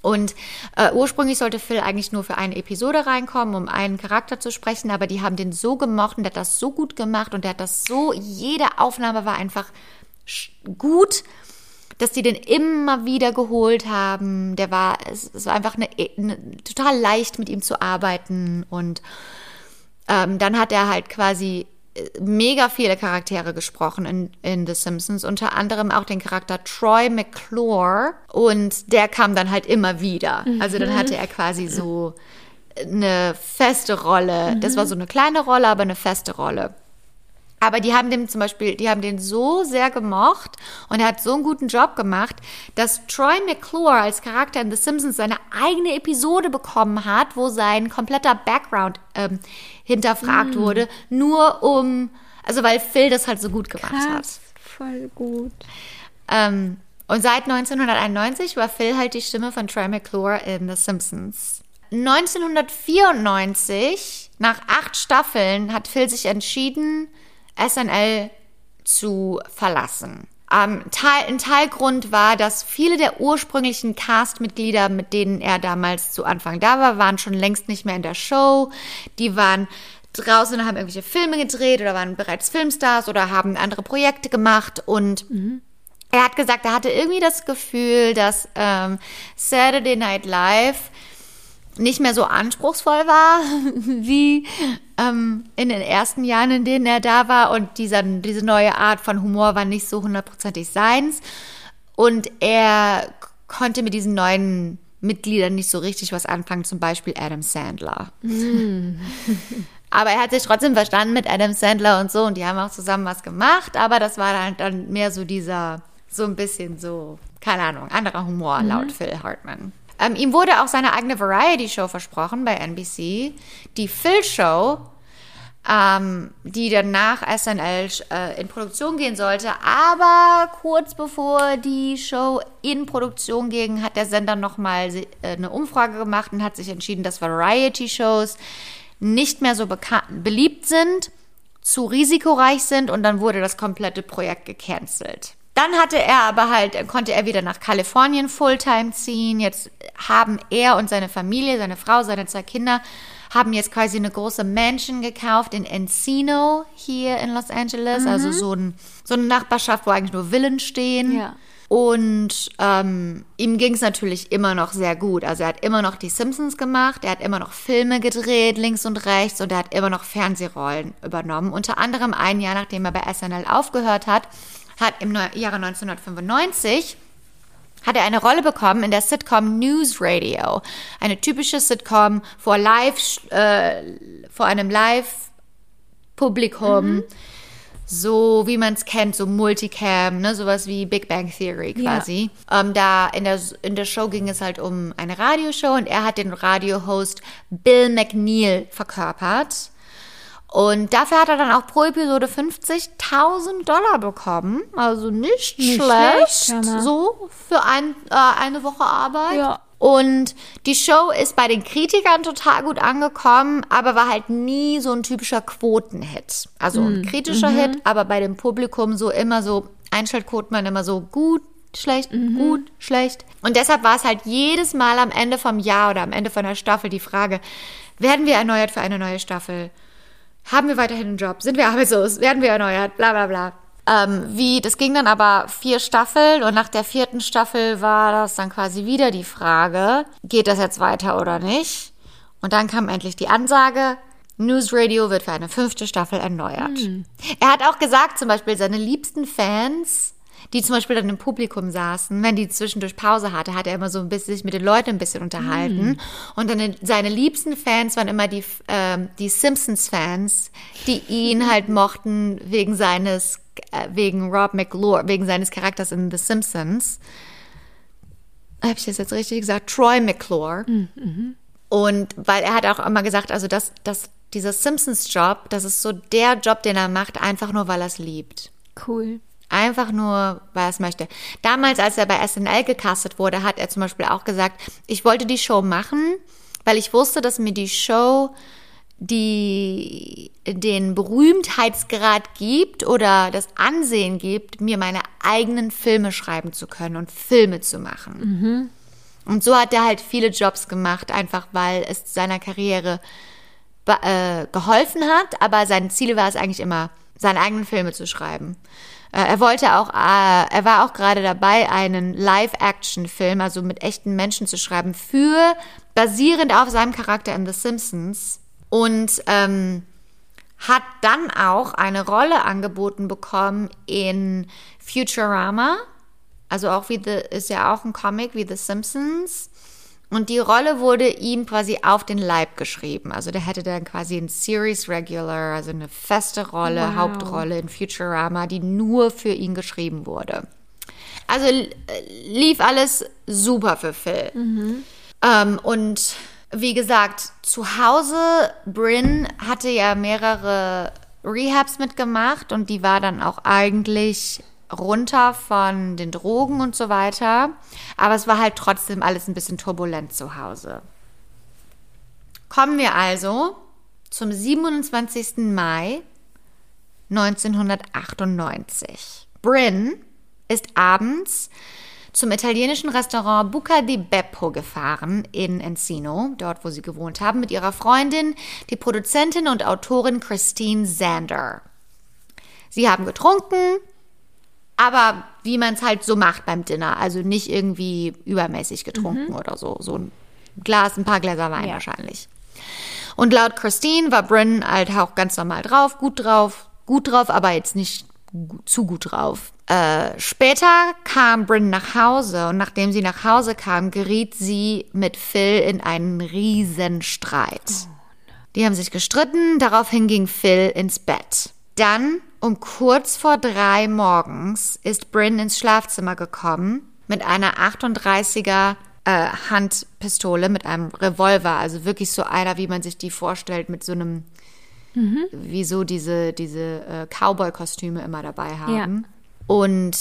Und äh, ursprünglich sollte Phil eigentlich nur für eine Episode reinkommen, um einen Charakter zu sprechen, aber die haben den so gemocht und der hat das so gut gemacht und der hat das so, jede Aufnahme war einfach gut dass die den immer wieder geholt haben. Der war, es, es war einfach eine, eine, total leicht mit ihm zu arbeiten und ähm, dann hat er halt quasi äh, mega viele Charaktere gesprochen in, in The Simpsons, unter anderem auch den Charakter Troy McClure und der kam dann halt immer wieder. Also dann hatte er quasi so eine feste Rolle. Das war so eine kleine Rolle, aber eine feste Rolle. Aber die haben den zum Beispiel, die haben den so sehr gemocht und er hat so einen guten Job gemacht, dass Troy McClure als Charakter in The Simpsons seine eigene Episode bekommen hat, wo sein kompletter Background ähm, hinterfragt wurde, nur um, also weil Phil das halt so gut gemacht hat.
Krass. Voll gut.
Ähm, und seit 1991 war Phil halt die Stimme von Troy McClure in The Simpsons. 1994, nach acht Staffeln, hat Phil sich entschieden, SNL zu verlassen. Ähm, Teil, ein Teilgrund war, dass viele der ursprünglichen Castmitglieder, mit denen er damals zu Anfang da war, waren schon längst nicht mehr in der Show. Die waren draußen und haben irgendwelche Filme gedreht oder waren bereits Filmstars oder haben andere Projekte gemacht und mhm. er hat gesagt, er hatte irgendwie das Gefühl, dass ähm, Saturday Night Live nicht mehr so anspruchsvoll war [laughs] wie ähm, in den ersten Jahren, in denen er da war. Und dieser, diese neue Art von Humor war nicht so hundertprozentig seins. Und er konnte mit diesen neuen Mitgliedern nicht so richtig was anfangen, zum Beispiel Adam Sandler. Mm. [laughs] aber er hat sich trotzdem verstanden mit Adam Sandler und so und die haben auch zusammen was gemacht, aber das war dann, dann mehr so dieser, so ein bisschen so, keine Ahnung, anderer Humor mhm. laut Phil Hartman. Ähm, ihm wurde auch seine eigene Variety-Show versprochen bei NBC. Die Phil-Show, ähm, die nach SNL äh, in Produktion gehen sollte. Aber kurz bevor die Show in Produktion ging, hat der Sender nochmal äh, eine Umfrage gemacht und hat sich entschieden, dass Variety-Shows nicht mehr so beliebt sind, zu risikoreich sind und dann wurde das komplette Projekt gecancelt. Dann hatte er aber halt, konnte er wieder nach Kalifornien Fulltime ziehen. Jetzt haben er und seine Familie, seine Frau, seine zwei Kinder, haben jetzt quasi eine große Mansion gekauft in Encino hier in Los Angeles. Also mhm. Also so, ein, so eine Nachbarschaft, wo eigentlich nur Villen stehen. Ja. Und ähm, ihm ging es natürlich immer noch sehr gut. Also er hat immer noch die Simpsons gemacht, er hat immer noch Filme gedreht, links und rechts, und er hat immer noch Fernsehrollen übernommen. Unter anderem ein Jahr, nachdem er bei SNL aufgehört hat, hat im Jahre 1995 hat er eine Rolle bekommen in der Sitcom News Radio. Eine typische Sitcom vor live, äh, vor einem Live-Publikum. Mhm. So wie man es kennt, so Multicam, ne, sowas wie Big Bang Theory quasi. Ja. Ähm, da in der, in der Show ging es halt um eine Radioshow und er hat den Radiohost Bill McNeil verkörpert. Und dafür hat er dann auch pro Episode 50.000 Dollar bekommen. Also nicht, nicht schlecht. schlecht so für ein, äh, eine Woche Arbeit. Ja. Und die Show ist bei den Kritikern total gut angekommen, aber war halt nie so ein typischer Quotenhit. Also ein hm. kritischer mhm. Hit, aber bei dem Publikum so immer so Einschaltquoten waren immer so gut, schlecht, mhm. gut, schlecht. Und deshalb war es halt jedes Mal am Ende vom Jahr oder am Ende von der Staffel die Frage, werden wir erneuert für eine neue Staffel? Haben wir weiterhin einen Job? Sind wir arbeitslos? Werden wir erneuert? Bla bla bla. Ähm, wie, das ging dann aber vier Staffeln und nach der vierten Staffel war das dann quasi wieder die Frage, geht das jetzt weiter oder nicht? Und dann kam endlich die Ansage, News Radio wird für eine fünfte Staffel erneuert. Hm. Er hat auch gesagt, zum Beispiel, seine liebsten Fans die zum Beispiel dann im Publikum saßen, wenn die zwischendurch Pause hatte, hat er immer so ein bisschen sich mit den Leuten ein bisschen unterhalten. Mm. Und dann seine liebsten Fans waren immer die, äh, die Simpsons-Fans, die ihn halt mochten wegen seines, äh, wegen Rob McClure, wegen seines Charakters in The Simpsons. Habe ich das jetzt richtig gesagt? Troy McClure. Mm -hmm. Und weil er hat auch immer gesagt, also dass, dass dieser Simpsons-Job, das ist so der Job, den er macht, einfach nur, weil er es liebt.
Cool.
Einfach nur, weil er es möchte. Damals, als er bei SNL gecastet wurde, hat er zum Beispiel auch gesagt, ich wollte die Show machen, weil ich wusste, dass mir die Show die den Berühmtheitsgrad gibt oder das Ansehen gibt, mir meine eigenen Filme schreiben zu können und Filme zu machen. Mhm. Und so hat er halt viele Jobs gemacht, einfach weil es seiner Karriere äh, geholfen hat, aber sein Ziel war es eigentlich immer, seine eigenen Filme zu schreiben. Äh, er wollte auch, äh, er war auch gerade dabei, einen Live-Action-Film, also mit echten Menschen zu schreiben, für, basierend auf seinem Charakter in The Simpsons. Und ähm, hat dann auch eine Rolle angeboten bekommen in Futurama. Also auch wie The, ist ja auch ein Comic wie The Simpsons. Und die Rolle wurde ihm quasi auf den Leib geschrieben. Also der hätte dann quasi ein Series Regular, also eine feste Rolle, wow. Hauptrolle in Futurama, die nur für ihn geschrieben wurde. Also lief alles super für Phil. Mhm. Ähm, und wie gesagt, zu Hause, Bryn hatte ja mehrere Rehabs mitgemacht und die war dann auch eigentlich runter von den Drogen und so weiter. Aber es war halt trotzdem alles ein bisschen turbulent zu Hause. Kommen wir also zum 27. Mai 1998. Bryn ist abends zum italienischen Restaurant Buca di Beppo gefahren in Encino, dort wo sie gewohnt haben, mit ihrer Freundin, die Produzentin und Autorin Christine Zander. Sie haben getrunken, aber wie man es halt so macht beim Dinner, also nicht irgendwie übermäßig getrunken oder so, so ein Glas, ein paar Gläser Wein
Ja.
wahrscheinlich. Und laut Christine war Bryn halt auch ganz normal drauf, gut drauf, gut drauf, aber jetzt nicht zu gut drauf. Äh, später kam Bryn nach Hause und nachdem sie nach Hause kam, geriet sie mit Phil in einen riesen Streit. Die haben sich gestritten, daraufhin ging Phil ins Bett. Dann, um kurz vor drei morgens, ist Bryn ins Schlafzimmer gekommen mit einer 38er äh, Handpistole, mit einem Revolver, also wirklich so einer, wie man sich die vorstellt, mit so einem, wie so diese, diese äh, Cowboy-Kostüme immer dabei haben. Und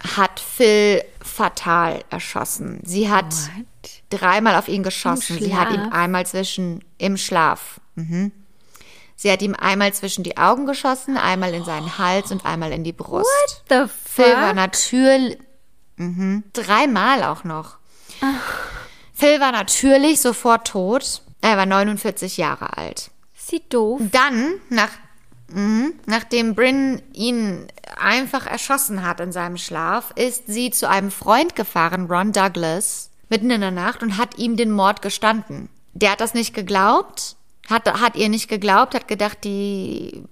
hat Phil fatal erschossen. Sie hat
What?
dreimal auf ihn geschossen. Sie hat
Schlaf?
einmal zwischen im Schlaf. Mhm. Sie hat ihm einmal zwischen die Augen geschossen, einmal in seinen Hals und einmal in die Brust.
The
Phil war
fuck?
natürlich mhm. dreimal auch noch. Phil war natürlich sofort tot. Er war 49 Jahre alt.
Sie doof.
Dann, nach, mhm, nachdem Bryn ihn einfach erschossen hat in seinem Schlaf, ist sie zu einem Freund gefahren, Ron Douglas, mitten in der Nacht und hat ihm den Mord gestanden. Der hat das nicht geglaubt, hat, hat ihr nicht geglaubt, hat gedacht, die,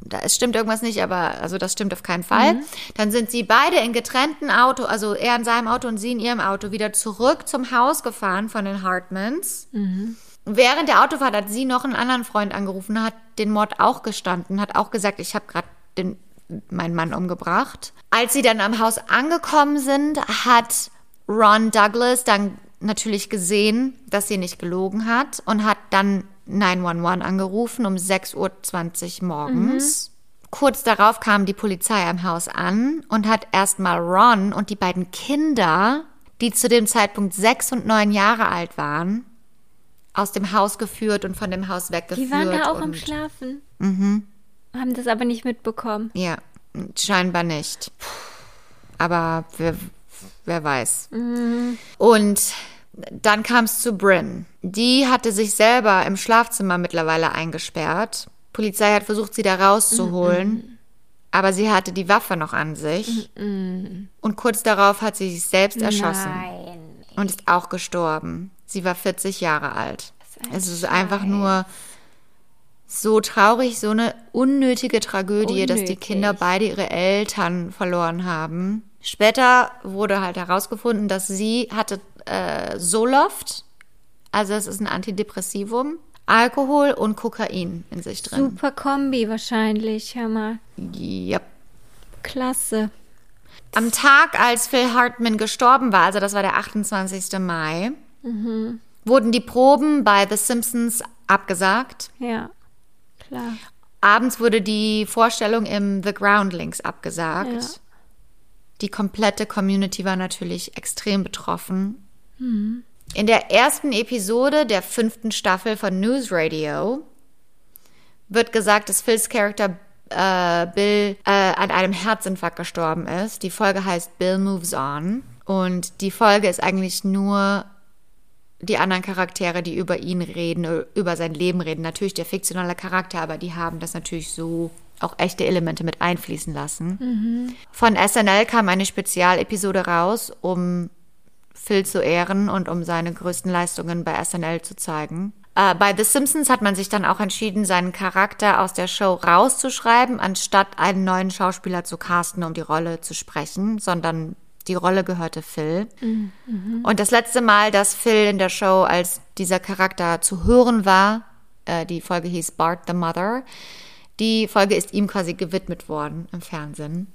da es stimmt irgendwas nicht, aber also das stimmt auf keinen Fall. Dann sind sie beide in getrennten Auto, also er in seinem Auto und sie in ihrem Auto wieder zurück zum Haus gefahren von den Hartmans. Während der Autofahrt hat sie noch einen anderen Freund angerufen, hat den Mord auch gestanden, hat auch gesagt, ich habe gerade den meinen Mann umgebracht. Als sie dann am Haus angekommen sind, hat Ron Douglas dann natürlich gesehen, dass sie nicht gelogen hat und hat dann 911 angerufen um 6.20 Uhr morgens. Kurz darauf kam die Polizei am Haus an und hat erstmal Ron und die beiden Kinder, die zu dem Zeitpunkt sechs und neun Jahre alt waren, aus dem Haus geführt und von dem Haus weggeführt.
Die waren da auch am Schlafen. Mhm. Haben das aber nicht mitbekommen.
Ja, scheinbar nicht. Aber wer, wer weiß. Und dann kam es zu Bryn. Die hatte sich selber im Schlafzimmer mittlerweile eingesperrt. Polizei hat versucht, sie da rauszuholen. Aber sie hatte die Waffe noch an sich. Und kurz darauf hat sie sich selbst erschossen
Nein.
und ist auch gestorben. Sie war 40 Jahre alt. Es ist einfach nur so traurig, so eine unnötige Tragödie, dass die
Unnötig.
Kinder beide ihre Eltern verloren haben. Später wurde halt herausgefunden, dass sie hatte äh, Zoloft, also es ist ein Antidepressivum, Alkohol und Kokain in sich drin.
Super Kombi wahrscheinlich, hör mal.
Yep.
Klasse.
Am Tag, als Phil Hartman gestorben war, also das war der 28. Mai, wurden die Proben bei The Simpsons abgesagt.
Ja, klar.
Abends wurde die Vorstellung im The Groundlings abgesagt.
Ja.
Die komplette Community war natürlich extrem betroffen. In der ersten Episode der fünften Staffel von News Radio wird gesagt, dass Phils Charakter äh, Bill äh, an einem Herzinfarkt gestorben ist. Die Folge heißt Bill Moves On. Und die Folge ist eigentlich nur die anderen Charaktere, die über ihn reden, ö- über sein Leben reden. Natürlich der fiktionale Charakter, aber die haben das natürlich so auch echte Elemente mit einfließen lassen. Von SNL kam eine Spezialepisode raus, um Phil zu ehren und um seine größten Leistungen bei SNL zu zeigen. Äh, bei The Simpsons hat man sich dann auch entschieden, seinen Charakter aus der Show rauszuschreiben, anstatt einen neuen Schauspieler zu casten, um die Rolle zu sprechen, sondern die Rolle gehörte Phil. Und das letzte Mal, dass Phil in der Show als dieser Charakter zu hören war, äh, die Folge hieß Bart the Mother, die Folge ist ihm quasi gewidmet worden im Fernsehen.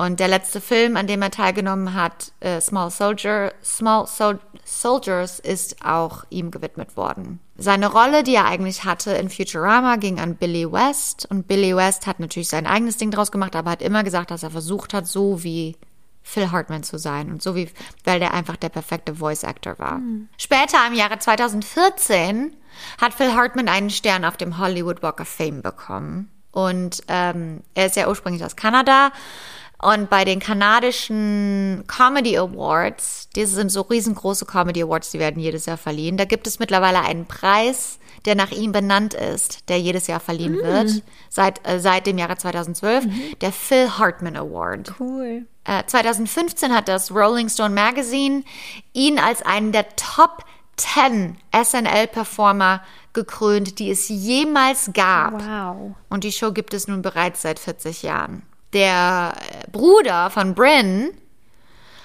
Und der letzte Film, an dem er teilgenommen hat, äh, Small Soldier, Small Sol Soldiers, ist auch ihm gewidmet worden. Seine Rolle, die er eigentlich hatte in Futurama, ging an Billy West. Und Billy West hat natürlich sein eigenes Ding draus gemacht, aber hat immer gesagt, dass er versucht hat, so wie Phil Hartman zu sein und so wie, weil der einfach der perfekte Voice Actor war. Später im Jahre 2014 hat Phil Hartman einen Stern auf dem Hollywood Walk of Fame bekommen. Und ähm, er ist ja ursprünglich aus Kanada, Und bei den kanadischen Comedy Awards, die sind so riesengroße Comedy Awards, die werden jedes Jahr verliehen. Da gibt es mittlerweile einen Preis, der nach ihm benannt ist, der jedes Jahr verliehen
Mm.
wird, seit, äh, seit dem Jahre 2012, der Phil Hartman Award.
Cool.
Äh, 2015 hat das Rolling Stone Magazine ihn als einen der Top 10 SNL-Performer gekrönt, die es jemals gab.
Wow.
Und die Show gibt es nun bereits seit 40 Jahren. Der Bruder von Bryn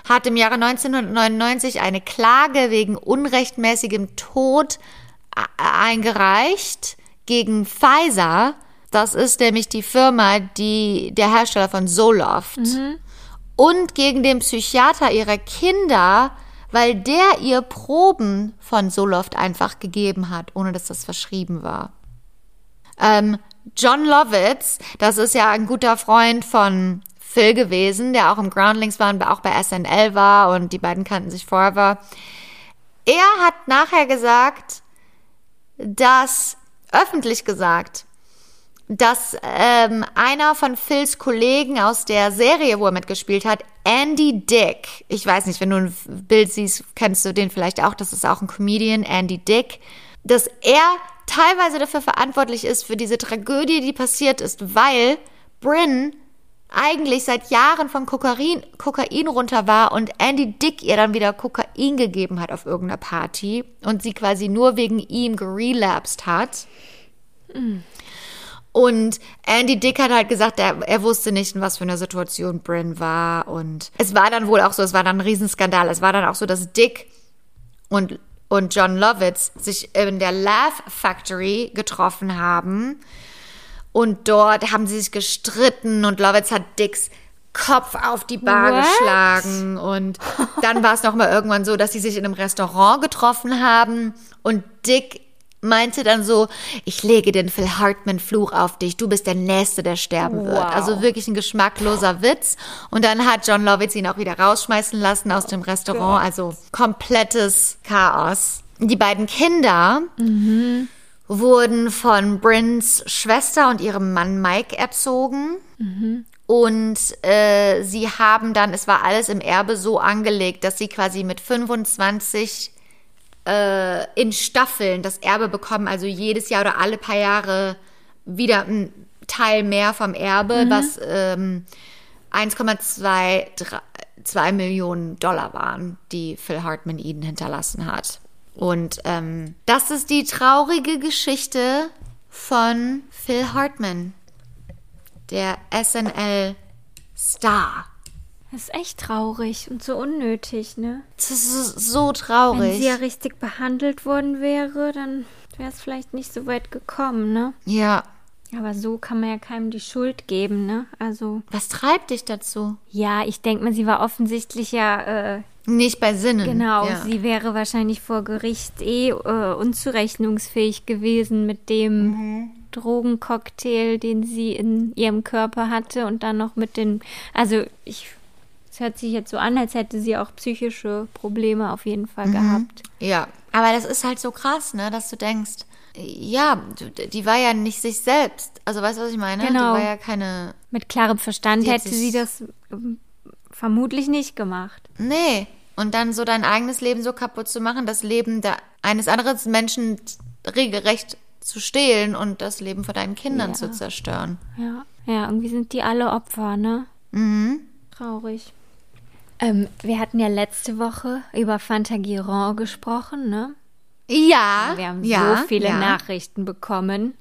hat im Jahre 1999 eine Klage wegen unrechtmäßigem Tod eingereicht gegen Pfizer. Das ist nämlich die Firma, die der Hersteller von Zoloft. Und gegen den Psychiater ihrer Kinder, weil der ihr Proben von Zoloft einfach gegeben hat, ohne dass das verschrieben war. Ähm, John Lovitz, das ist ja ein guter Freund von Phil gewesen, der auch im Groundlings war und auch bei SNL war und die beiden kannten sich vorher. Er hat nachher gesagt, dass, öffentlich gesagt, dass ähm, einer von Phils Kollegen aus der Serie, wo er mitgespielt hat, Andy Dick, ich weiß nicht, wenn du ein Bild siehst, kennst du den vielleicht auch, das ist auch ein Comedian, Andy Dick, dass er teilweise dafür verantwortlich ist für diese Tragödie, die passiert ist, weil Bryn eigentlich seit Jahren von Kokain, Kokain runter war und Andy Dick ihr dann wieder Kokain gegeben hat auf irgendeiner Party und sie quasi nur wegen ihm gerelapsed hat. Und Andy Dick hat halt gesagt, er, er wusste nicht, in was für einer Situation Bryn war. Und es war dann wohl auch so, es war dann ein Riesenskandal. Es war dann auch so, dass Dick und, und John Lovitz sich in der Laugh Factory getroffen haben. Und dort haben sie sich gestritten und Lovitz hat Dicks Kopf auf die Bar
What?
geschlagen. Und dann war es nochmal irgendwann so, dass sie sich in einem Restaurant getroffen haben und Dick meinte dann so, ich lege den Phil Hartman Fluch auf dich, du bist der Nächste, der sterben wird.
Wow.
Also wirklich ein geschmackloser Witz. Und dann hat John Lovitz ihn auch wieder rausschmeißen lassen aus dem Restaurant. Also komplettes Chaos. Die beiden Kinder wurden von Bryns Schwester und ihrem Mann Mike erzogen. Und äh, sie haben dann, es war alles im Erbe so angelegt, dass sie quasi mit 25 äh, in Staffeln das Erbe bekommen, also jedes Jahr oder alle paar Jahre wieder ein Teil mehr vom Erbe, was ähm, 1,2 Millionen Dollar waren, die Phil Hartman ihnen hinterlassen hat. Und ähm, das ist die traurige Geschichte von Phil Hartman, der SNL-Star.
Das ist echt traurig und so unnötig, ne?
Das ist so
Wenn
traurig.
sie ja richtig behandelt worden wäre, dann wäre es vielleicht nicht so weit gekommen, ne?
ja.
Aber so kann man ja keinem die Schuld geben, ne? Also,
Was treibt dich dazu?
ja, ich denke mal, sie war offensichtlich ja, äh,
Nicht bei Sinnen.
genau,
Ja.
sie wäre wahrscheinlich vor Gericht eh äh, unzurechnungsfähig gewesen mit dem
Mhm.
Drogencocktail, den sie in ihrem Körper hatte und dann noch mit den, also ich, es hört sich jetzt so an, als hätte sie auch psychische Probleme auf jeden
Mhm.
Fall gehabt.
Ja, aber das ist halt so krass, ne, dass du denkst, ja, die war ja nicht sich selbst. Also weißt du, was ich meine?
Genau.
Die war ja keine.
Mit klarem Verstand hätte sie das ähm, vermutlich nicht gemacht.
Nee. Und dann so dein eigenes Leben so kaputt zu machen, das Leben der, eines anderen Menschen regelrecht zu stehlen und das Leben von deinen Kindern
Ja.
zu zerstören.
Ja, ja, irgendwie sind die alle Opfer, ne?
Mhm.
Traurig. Ähm, wir hatten ja letzte Woche über Fanta Giron gesprochen, ne?
Ja.
Wir haben
ja,
so viele
ja.
Nachrichten bekommen.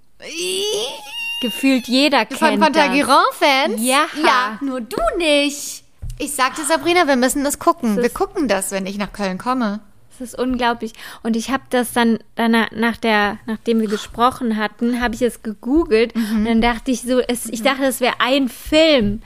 Gefühlt jeder
Von
kennt das.
Fantagiron-Fans?
Ja.
Ja, nur du nicht. Ich sagte Sabrina, wir müssen das gucken.
Das
wir gucken das, wenn ich nach Köln komme.
Das ist unglaublich. Und ich habe das dann danach, nach der, nachdem wir gesprochen hatten, habe ich es gegoogelt
Mhm.
und dann dachte ich so, es, ich dachte, es wäre ein Film.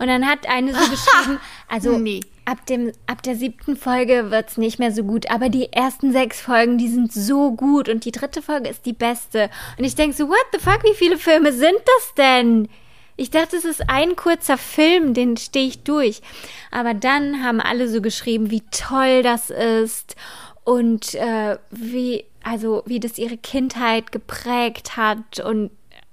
Und dann hat eine so geschrieben, [laughs] also
Nee.
ab dem, ab der siebten Folge wird's nicht mehr so gut, aber die ersten sechs Folgen, die sind so gut und die dritte Folge ist die beste. Und ich denke so, what the fuck, wie viele Filme sind das denn? Ich dachte, es ist ein kurzer Film, den stehe ich durch. Aber dann haben alle so geschrieben, wie toll das ist und äh, wie, also wie das ihre Kindheit geprägt hat und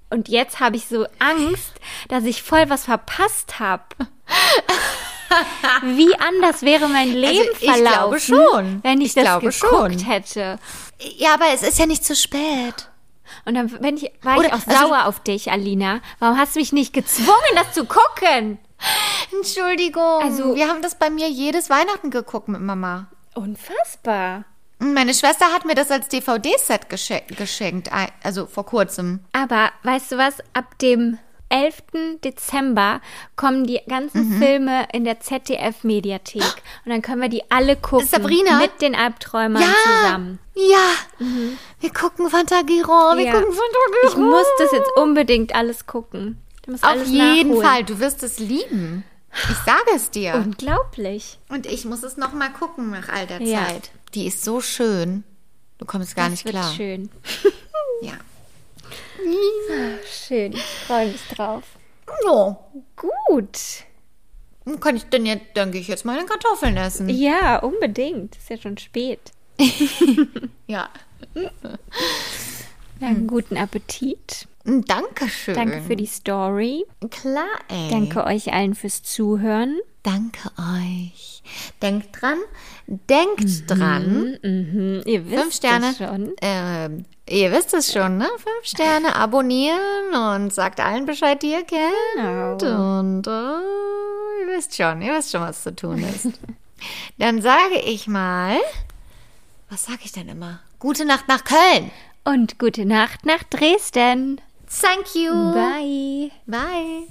und jetzt habe ich so Angst, dass ich voll was verpasst habe. [laughs] Wie anders wäre mein Leben
Also ich glaube
verlaufen,
schon.
wenn ich,
Ich
das geguckt
schon.
hätte.
Ja, aber es ist ja nicht zu spät.
Und dann bin ich, war
Oder-
ich auch
also-
sauer auf dich, Alina. Warum hast du mich nicht gezwungen, das zu gucken?
Entschuldigung.
Also-
wir haben das bei mir jedes Weihnachten geguckt mit Mama.
Unfassbar.
Meine Schwester hat mir das als DVD-Set gesche geschenkt, also vor kurzem.
Aber weißt du was? Ab dem 11. Dezember kommen die ganzen
Mhm.
Filme in der ZDF-Mediathek. Und dann können wir die alle gucken.
Sabrina?
Mit den Albträumern
Ja,
zusammen.
ja. Wir gucken Fantagiron, wir
Ja.
gucken Fantagiron.
Ich muss das jetzt unbedingt alles gucken. Muss
Auf
alles
jeden
nachholen.
Fall, du wirst es lieben. Ich sage es dir.
Unglaublich.
Und ich muss es noch mal gucken nach all der
Ja.
Zeit. Die ist so schön. Du kommst gar
das
nicht
wird
klar.
schön. [laughs]
Ja.
Schön. Ich freue mich drauf.
Ja.
Gut.
Kann ich dann jetzt, gehe ich jetzt mal Kartoffeln essen.
Ja, unbedingt. Ist ja schon spät. [laughs]
Ja.
Dann guten Appetit.
Dankeschön.
Danke für die Story.
Klar, ey.
Danke euch allen fürs Zuhören.
Danke euch. Denkt dran, denkt dran.
Mhm, ihr wisst
Fünf Sterne.
es schon.
Ähm, ihr wisst es schon, ne? Fünf Sterne [laughs] abonnieren und sagt allen Bescheid, die ihr kennt.
Genau.
Und äh, ihr wisst schon, ihr wisst schon, was zu tun ist. [laughs] Dann sage ich mal, was sage ich denn immer? Gute Nacht nach Köln.
Und gute Nacht nach Dresden.
Thank you.
Bye.
Bye.